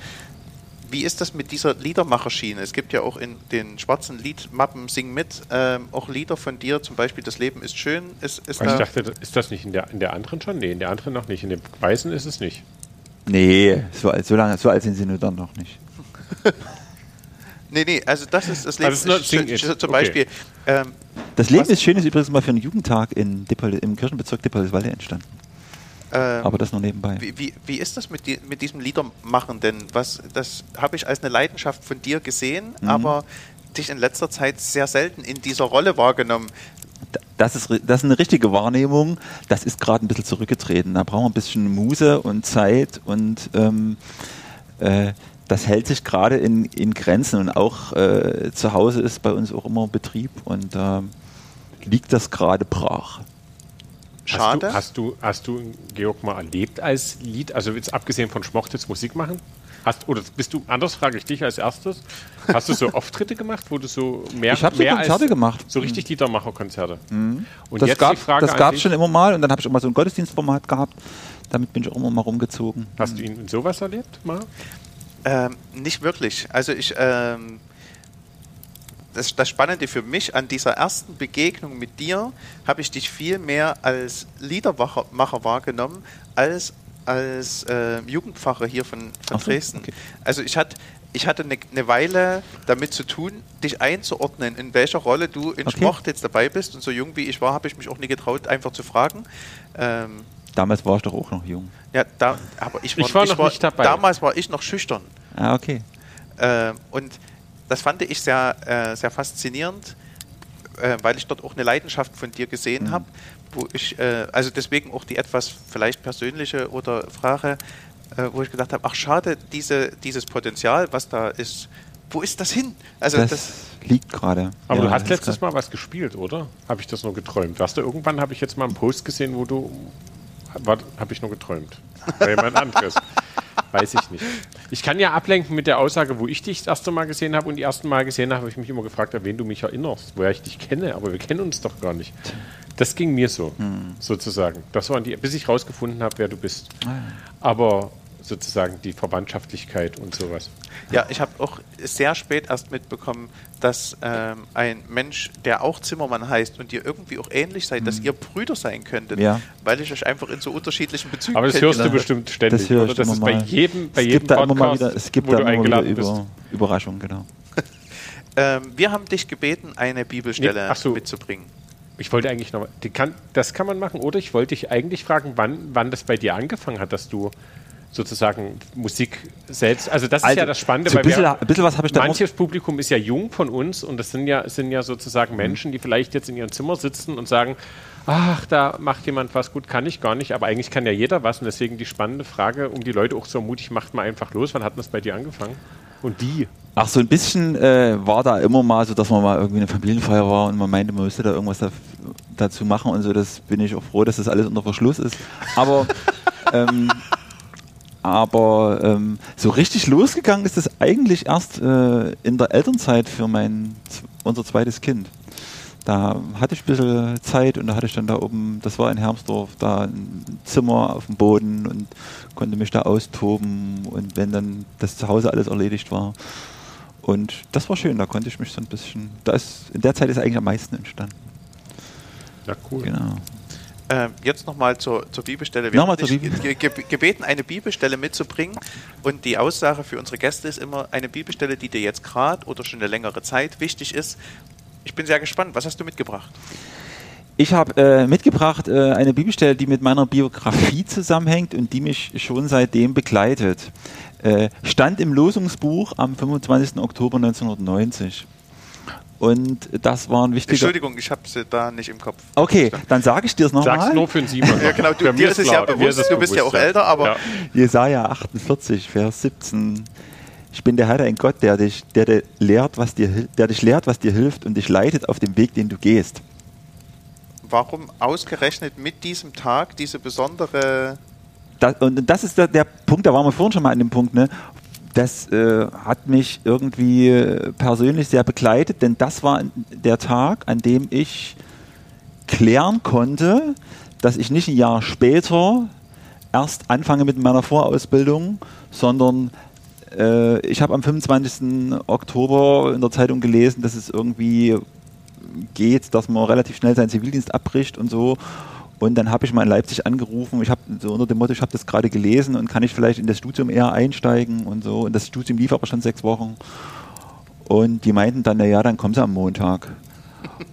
wie ist das mit dieser Liedermacherschiene? Es gibt ja auch in den schwarzen Liedmappen Sing mit ähm, auch Lieder von dir, zum Beispiel Das Leben ist schön. Ist, ist ich da dachte, ist das nicht in der, in der anderen schon? Nee, in der anderen noch nicht. In dem weißen ist es nicht. Nee, so, so, lange, so alt sind sie nur dann noch nicht. nee, nee, also das ist das Leben also ist schön, zum okay. Beispiel. Ähm, das Leben ist schön ist übrigens mal für einen Jugendtag in Dippel, im Kirchenbezirk Dipperlswalde entstanden. Ähm, Aber das nur nebenbei. Wie, wie, wie ist das mit, die, mit diesem Liedermachen denn? Was, das habe ich als eine Leidenschaft von dir gesehen, mhm. aber dich in letzter Zeit sehr selten in dieser Rolle wahrgenommen. Das ist, das ist eine richtige Wahrnehmung. Das ist gerade ein bisschen zurückgetreten. Da brauchen wir ein bisschen Muse und Zeit und ähm, äh, das hält sich gerade in, in Grenzen und auch äh, zu Hause ist bei uns auch immer Betrieb und äh, liegt das gerade brach. Schade. Hast du, hast du, hast du Georg mal erlebt als Lied, also jetzt abgesehen von Schmochtitz Musik machen? Hast, oder bist du, anders frage ich dich als erstes, hast du so Auftritte gemacht, wo du so mehr, ich mehr so Konzerte gemacht. So richtig mhm. Liedermacher-Konzerte. Mhm. Und das gab es schon immer mal und dann habe ich immer so ein Gottesdienstformat gehabt. Damit bin ich auch immer mal rumgezogen. Hast mhm. du ihn in sowas erlebt, mal? Ähm, nicht wirklich. Also ich ähm, das, das Spannende für mich an dieser ersten Begegnung mit dir, habe ich dich viel mehr als Liedermacher wahrgenommen, als als äh, Jugendpfarrer hier von, von so, Dresden. Okay. Also ich hatte ich hatte eine, eine, Weile damit zu tun, dich einzuordnen, in welcher Rolle du in okay. Schmocht jetzt dabei bist. Und so jung wie ich war, habe ich mich auch nie getraut, einfach zu fragen. Ähm, damals war ich doch auch noch jung. Ja, da, aber ich war, ich war noch ich war, nicht dabei. Damals war ich noch schüchtern. Ah, okay. Ähm, und das fand ich sehr, äh, sehr faszinierend, äh, weil ich dort auch eine Leidenschaft von dir gesehen mhm. habe, wo ich, äh, also deswegen auch die etwas vielleicht persönliche oder Frage, äh, wo ich gedacht habe, ach schade, diese, dieses Potenzial, was da ist, wo ist das hin? Also das, das liegt gerade. Aber ja, du hast letztes Mal was gespielt, oder? Habe ich das nur geträumt? Hast du irgendwann, habe ich jetzt mal einen Post gesehen, wo du, habe ich nur geträumt? Bei jemand anderes. Weiß ich nicht. Ich kann ja ablenken mit der Aussage, wo ich dich das erste Mal gesehen habe und die ersten Mal gesehen habe, habe ich mich immer gefragt, an wen du mich erinnerst, woher ich dich kenne, aber wir kennen uns doch gar nicht. Das ging mir so, hm. sozusagen. Das waren die, bis ich rausgefunden habe, wer du bist. Ah, aber sozusagen die Verwandtschaftlichkeit und sowas. Ja, ich habe auch sehr spät erst mitbekommen, dass ähm, ein Mensch, der auch Zimmermann heißt und dir irgendwie auch ähnlich seid, mhm. dass ihr Brüder sein könntet, ja. weil ich euch einfach in so unterschiedlichen Bezügen Aber das hörst du bestimmt ständig, das oder? Das ist bei jedem, bei es jedem gibt Podcast, da immer mal wieder, es gibt da immer wieder über, Überraschungen, genau. ähm, wir haben dich gebeten, eine Bibelstelle nee, so. mitzubringen. Ich wollte eigentlich noch, kann, das kann man machen, oder? Ich wollte dich eigentlich fragen, wann, wann das bei dir angefangen hat, dass du sozusagen Musik selbst. Also das also, ist ja das Spannende, so weil bisschen, wir, bisschen was ich da manches Publikum ist ja jung von uns und das sind ja, sind ja sozusagen mhm. Menschen, die vielleicht jetzt in ihrem Zimmer sitzen und sagen, ach, da macht jemand was gut, kann ich gar nicht, aber eigentlich kann ja jeder was und deswegen die spannende Frage, um die Leute auch so mutig macht mal einfach los. Wann hat das bei dir angefangen? Und die? Ach, so ein bisschen äh, war da immer mal so, dass man mal irgendwie eine Familienfeier war und man meinte, man müsste da irgendwas da, dazu machen und so. Das bin ich auch froh, dass das alles unter Verschluss ist. Aber ähm, aber ähm, so richtig losgegangen ist es eigentlich erst äh, in der Elternzeit für mein, unser zweites Kind. Da hatte ich ein bisschen Zeit und da hatte ich dann da oben, das war in Hermsdorf, da ein Zimmer auf dem Boden und konnte mich da austoben und wenn dann das zu Hause alles erledigt war. Und das war schön, da konnte ich mich so ein bisschen, da ist, in der Zeit ist eigentlich am meisten entstanden. Ja, cool. Genau. Ähm, jetzt nochmal zur, zur Bibelstelle. Wir nochmal haben dich Bibel. ge gebeten, eine Bibelstelle mitzubringen. Und die Aussage für unsere Gäste ist immer eine Bibelstelle, die dir jetzt gerade oder schon eine längere Zeit wichtig ist. Ich bin sehr gespannt. Was hast du mitgebracht? Ich habe äh, mitgebracht äh, eine Bibelstelle, die mit meiner Biografie zusammenhängt und die mich schon seitdem begleitet. Äh, stand im Losungsbuch am 25. Oktober 1990. Und das war ein wichtiger. Entschuldigung, ich habe sie da nicht im Kopf. Okay, dann sage ich dir es Sag's nochmal. nur für den Simon. Ja, genau, du, dir mir ist es ja bewusst, es du bist ja auch älter, aber Ja. Jesaja 48, Vers 17. Ich bin der Herr, dein Gott, der dich, der, dir lehrt, was dir, der dich lehrt, was dir hilft und dich leitet auf dem Weg, den du gehst. warum ausgerechnet mit diesem Tag diese besondere. Das, und das ist der, der Punkt, da waren wir vorhin schon mal an dem Punkt, ne? Das äh, hat mich irgendwie äh, persönlich sehr begleitet, denn das war der Tag, an dem ich klären konnte, dass ich nicht ein Jahr später erst anfange mit meiner Vorausbildung, sondern äh, ich habe am 25. Oktober in der Zeitung gelesen, dass es irgendwie geht, dass man relativ schnell seinen Zivildienst abbricht und so. Und dann habe ich mal in Leipzig angerufen. Ich habe so unter dem Motto, ich habe das gerade gelesen und kann ich vielleicht in das Studium eher einsteigen und so. Und das Studium lief aber schon sechs Wochen. Und die meinten dann, naja, dann kommen sie am Montag.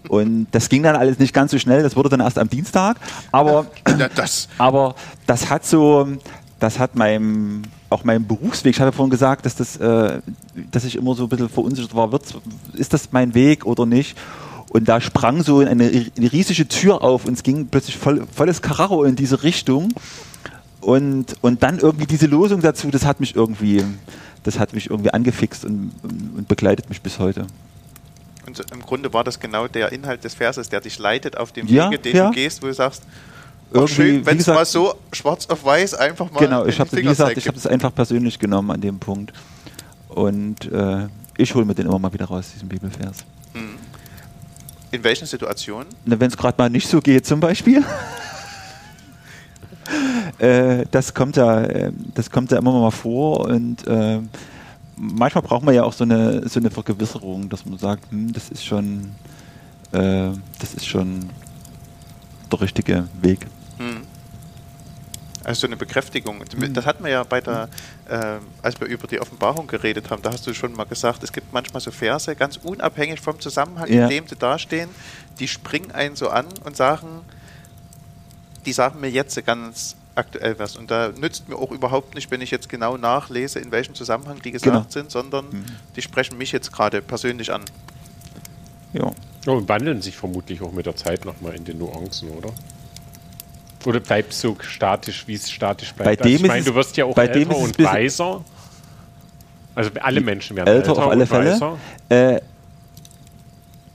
Und das ging dann alles nicht ganz so schnell. Das wurde dann erst am Dienstag. Aber Ja, das. aber das hat so, das hat meinem, auch meinem Berufsweg, ich hatte vorhin gesagt, dass, das, äh, dass ich immer so ein bisschen verunsichert war, wird, ist das mein Weg oder nicht? Und da sprang so eine, eine riesige Tür auf und es ging plötzlich voll, volles Karacho in diese Richtung. Und, und dann irgendwie diese Losung dazu, das hat mich irgendwie, das hat mich irgendwie angefixt und, und, und begleitet mich bis heute. Und im Grunde war das genau der Inhalt des Verses, der dich leitet auf dem Ja, Wege, den ja. du gehst, wo du sagst, Irgendwie, schön, wenn es mal so schwarz auf weiß einfach mal. Genau, ich habe wie gesagt, ich habe das einfach persönlich genommen an dem Punkt. Und äh, ich hole mir den immer mal wieder raus, diesen Bibelvers. In welchen Situationen? Wenn es gerade mal nicht so geht, zum Beispiel. äh, das kommt ja, äh, das kommt ja immer mal vor und äh, manchmal braucht man ja auch so eine so eine Vergewisserung, dass man sagt, hm, das ist schon, äh, das ist schon der richtige Weg. Also so eine Bekräftigung. Mhm. Das hatten wir ja bei der, äh, als wir über die Offenbarung geredet haben, da hast du schon mal gesagt, es gibt manchmal so Verse, ganz unabhängig vom Zusammenhang, Ja. in dem sie dastehen, die springen einen so an und sagen, die sagen mir jetzt ganz aktuell was. Und da nützt mir auch überhaupt nicht, wenn ich jetzt genau nachlese, in welchem Zusammenhang die gesagt Genau. sind, sondern Mhm. die sprechen mich jetzt gerade persönlich an. Ja. Und wandeln sich vermutlich auch mit der Zeit nochmal in den Nuancen, oder? Oder bleibt so statisch, wie es statisch bleibt? Bei dem ich meine, du es- wirst ja auch bei dem älter es und weiser. Also alle Menschen werden älter älter, auf alle und Fälle. Äh,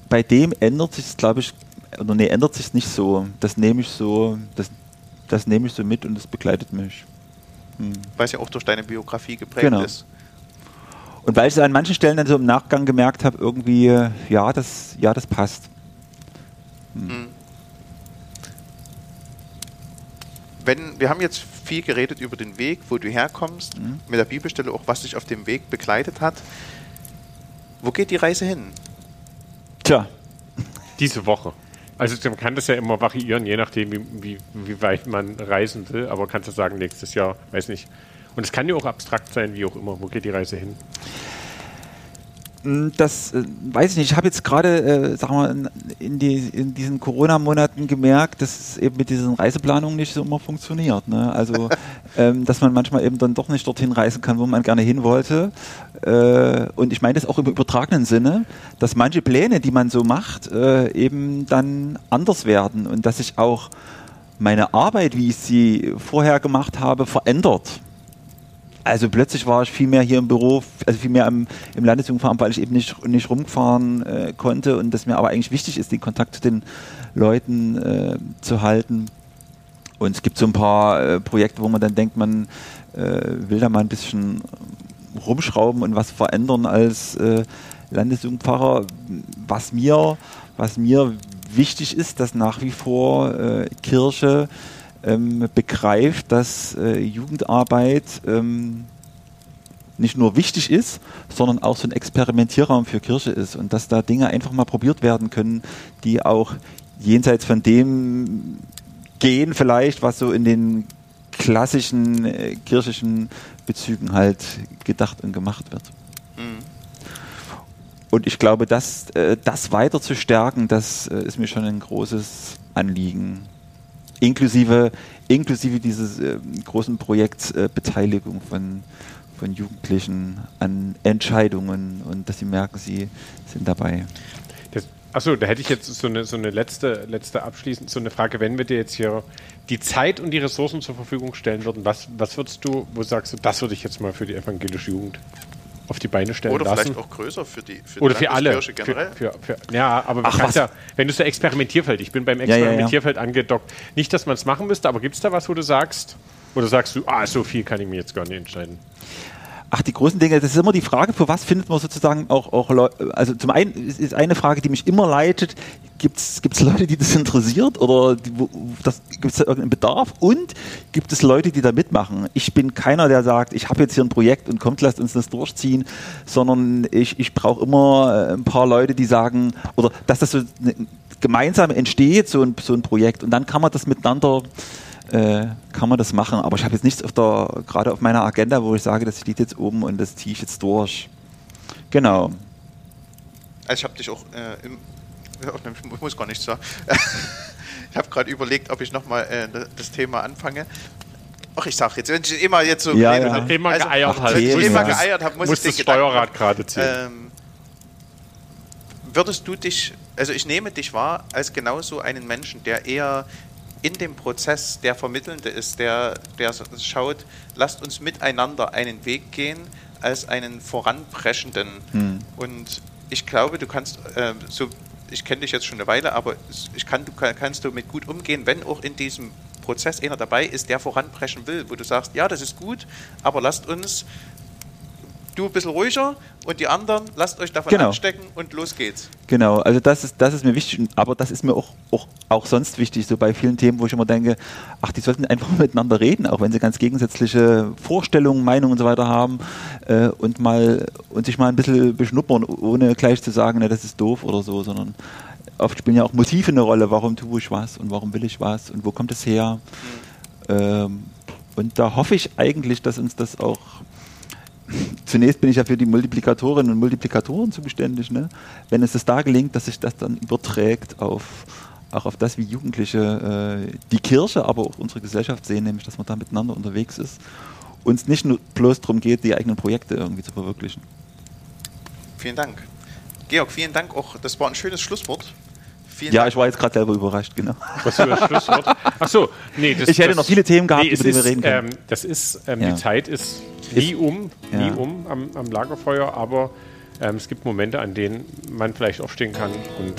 bei dem ändert sich, glaube ich, oder nee, ändert sich nicht so. Das nehme ich so, das, das nehme ich so mit und das begleitet mich. Hm. Weil es ja auch durch deine Biografie geprägt Genau. ist. Und weil ich es an manchen Stellen dann so im Nachgang gemerkt habe, irgendwie, äh, ja, das, ja, das passt. Mhm. Wenn, wir haben jetzt viel geredet über den Weg, wo du herkommst, Mhm. mit der Bibelstelle auch, was dich auf dem Weg begleitet hat. Wo geht die Reise hin? Tja, Diese Woche. Also man kann das ja immer variieren, je nachdem, wie, wie, wie weit man reisen will. Aber kannst du sagen, nächstes Jahr, weiß nicht. Und es kann ja auch abstrakt sein, wie auch immer. Wo geht die Reise hin? Mh, das äh, weiß ich nicht. Ich habe jetzt gerade, äh, sagen wir, in, in, die, in diesen Corona-Monaten gemerkt, dass es eben mit diesen Reiseplanungen nicht so immer funktioniert. Ne? Also, ähm, dass man manchmal eben dann doch nicht dorthin reisen kann, wo man gerne hin wollte. Äh, und ich meine das auch im übertragenen Sinne, dass manche Pläne, die man so macht, äh, eben dann anders werden und dass sich auch meine Arbeit, wie ich sie vorher gemacht habe, verändert. Also plötzlich war ich viel mehr hier im Büro, also viel mehr im, im Landesjugendveramt, weil ich eben nicht, nicht rumfahren äh, konnte und das mir aber eigentlich wichtig ist, den Kontakt zu den Leuten äh, zu halten. Und es gibt so ein paar äh, Projekte, wo man dann denkt, man äh, will da mal ein bisschen rumschrauben und was verändern als äh, Landesjugendpfarrer. Was mir, was mir wichtig ist, dass nach wie vor äh, Kirche ähm, begreift, dass äh, Jugendarbeit ähm, nicht nur wichtig ist, sondern auch so ein Experimentierraum für Kirche ist und dass da Dinge einfach mal probiert werden können, die auch jenseits von dem gehen vielleicht, was so in den klassischen äh, kirchlichen Bezügen halt gedacht und gemacht wird. Mhm. Und ich glaube, das, äh, das weiter zu stärken, das äh, ist mir schon ein großes Anliegen. Inklusive, inklusive dieses äh, großen Projekts äh, Beteiligung von, von Jugendlichen an Entscheidungen und dass sie merken, sie sind dabei. Achso, da hätte ich jetzt so eine, so eine letzte, letzte abschließend, so eine Frage, wenn wir dir jetzt hier die Zeit und die Ressourcen zur Verfügung stellen würden, was, was würdest du, wo sagst du, das würde ich jetzt mal für die evangelische Jugend auf die Beine stellen Oder lassen? vielleicht auch größer für die für Oder die für alle. Landeskirche Für, generell. für, für, ja, aber Ach, ja, wenn du so Experimentierfeld, ich bin beim ja, ja. Experimentierfeld angedockt, nicht, dass man es machen müsste, aber gibt es da was, wo du sagst, oder sagst du, ah, so viel kann ich mir jetzt gar nicht entscheiden? Ach, die großen Dinge, das ist immer die Frage, für was findet man sozusagen auch, auch Leu- also zum einen ist ist eine Frage, die mich immer leitet, gibt es Leute, die das interessiert oder gibt es da irgendeinen Bedarf und gibt es Leute, die da mitmachen? Ich bin keiner, der sagt, ich habe jetzt hier ein Projekt und kommt, lasst uns das durchziehen, sondern ich, ich brauche immer äh, ein paar Leute, die sagen, oder dass das so ne- gemeinsam entsteht, so ein, so ein Projekt und dann kann man das miteinander äh, kann man das machen. Aber ich habe jetzt nichts auf der, gerade auf meiner Agenda, wo ich sage, das steht jetzt oben und das ziehe ich jetzt durch. Genau. Also ich habe dich auch äh, im, ich muss gar nichts sagen. ich habe gerade überlegt, ob ich nochmal äh, das Thema anfange. Ach, ich sag jetzt, wenn ich immer jetzt so Ja, ja. habe, Immer geeiert ach, halt. wenn ich immer geeiert habe, muss Muss ich den das Steuerrad gerade ziehen. Ähm, würdest du dich, also ich nehme dich wahr als genauso einen Menschen, der eher in dem Prozess der Vermittelnde ist, der, der schaut, lasst uns miteinander einen Weg gehen, als einen voranpreschenden. Und ich glaube, du kannst, ähm, so, ich kenne dich jetzt schon eine Weile, aber ich kann, du kann, kannst du mit gut umgehen, wenn auch in diesem Prozess einer dabei ist, der voranpreschen will, wo du sagst, ja, das ist gut, aber lasst uns du ein bisschen ruhiger und die anderen, lasst euch davon Genau. anstecken und los geht's. Genau, also das ist, das ist mir wichtig, aber das ist mir auch, auch, auch sonst wichtig, so bei vielen Themen, wo ich immer denke, ach, die sollten einfach miteinander reden, auch wenn sie ganz gegensätzliche Vorstellungen, Meinungen und so weiter haben äh, und mal und sich mal ein bisschen beschnuppern, ohne gleich zu sagen, ne, das ist doof oder so, sondern oft spielen ja auch Motive eine Rolle, warum tue ich was und warum will ich was und wo kommt es her. Ähm, und da hoffe ich eigentlich, dass uns das auch zunächst bin ich ja für die Multiplikatorinnen und Multiplikatoren zuständig. Ne? Wenn es das da gelingt, dass sich das dann überträgt auf auch auf das, wie Jugendliche äh, die Kirche, aber auch unsere Gesellschaft sehen, nämlich dass man da miteinander unterwegs ist. Uns nicht nur bloß darum geht, die eigenen Projekte irgendwie zu verwirklichen. Vielen Dank. Georg, vielen Dank auch. Das war ein schönes Schlusswort. Vielen Ja, Dank. ich war jetzt gerade selber überrascht, genau. Was für das Schlusswort? Ach so, nee, das, Ich hätte das, noch viele Themen gehabt, es über die wir reden können. Ähm, das ist, ähm, Ja. die Zeit ist nie um, nie Ja. um am, am Lagerfeuer, aber ähm, es gibt Momente, an denen man vielleicht aufstehen kann und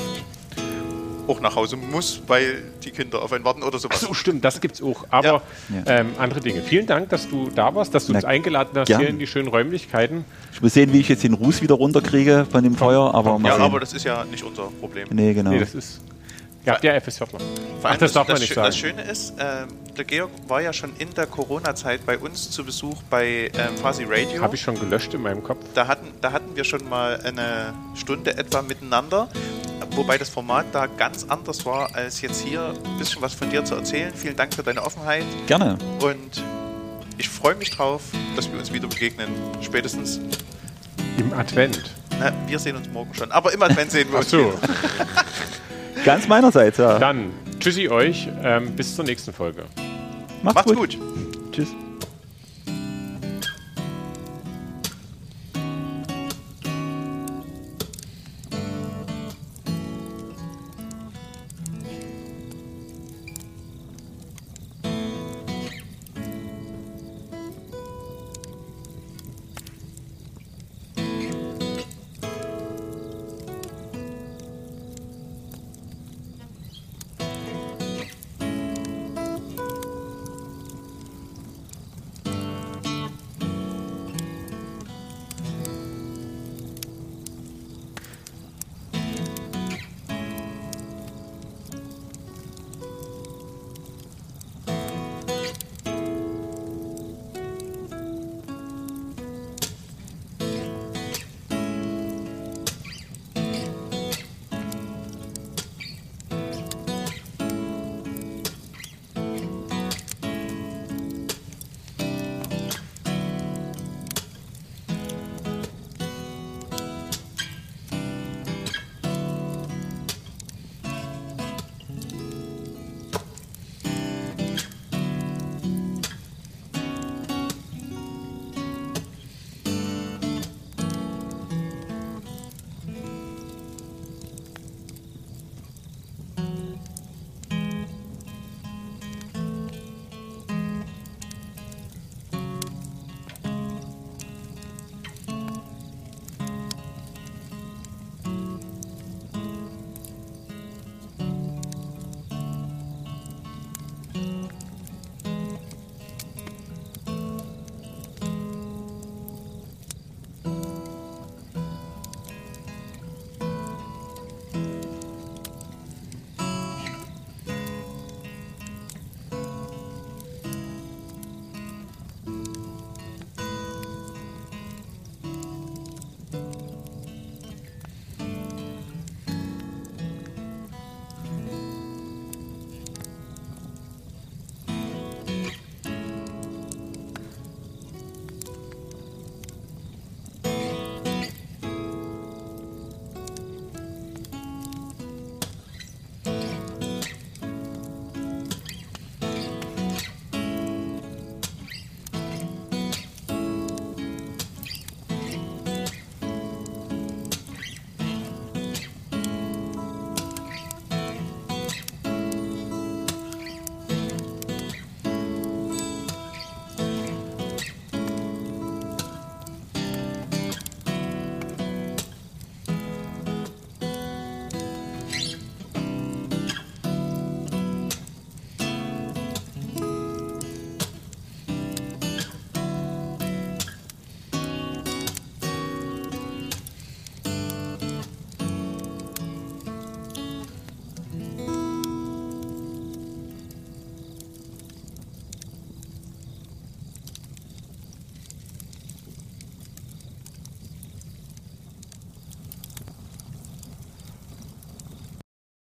auch nach Hause muss, weil die Kinder auf einen warten oder Ach sowas. so, stimmt, das gibt's auch. Aber Ja. Ähm, andere Dinge. Vielen Dank, dass du da warst, dass du Na, uns eingeladen hast gern. hier in die schönen Räumlichkeiten. Ich muss sehen, wie ich jetzt den Ruß wieder runterkriege von dem Feuer, aber Ja, sehen. aber das ist ja nicht unser Problem. Nee, genau. Nee, das ist. Ihr habt ja FSJ. Ach, allem das darf man das, nicht sagen. Das Schöne ist, ähm, der Georg war ja schon in der Corona-Zeit bei uns zu Besuch bei ähm, Fuzzy Radio. Habe ich schon gelöscht in meinem Kopf. da hatten, da hatten wir schon mal eine Stunde etwa miteinander, wobei das Format da ganz anders war, als jetzt hier ein bisschen was von dir zu erzählen. Vielen Dank für deine Offenheit Gerne. und ich freue mich drauf, dass wir uns wieder begegnen. Spätestens, Im Advent. na, wir sehen uns morgen schon, aber im Advent sehen wir Ach uns. so, wieder. Ganz meinerseits, ja. dann tschüssi euch. Ähm, bis zur nächsten Folge. Macht's, Macht's gut. Tschüss.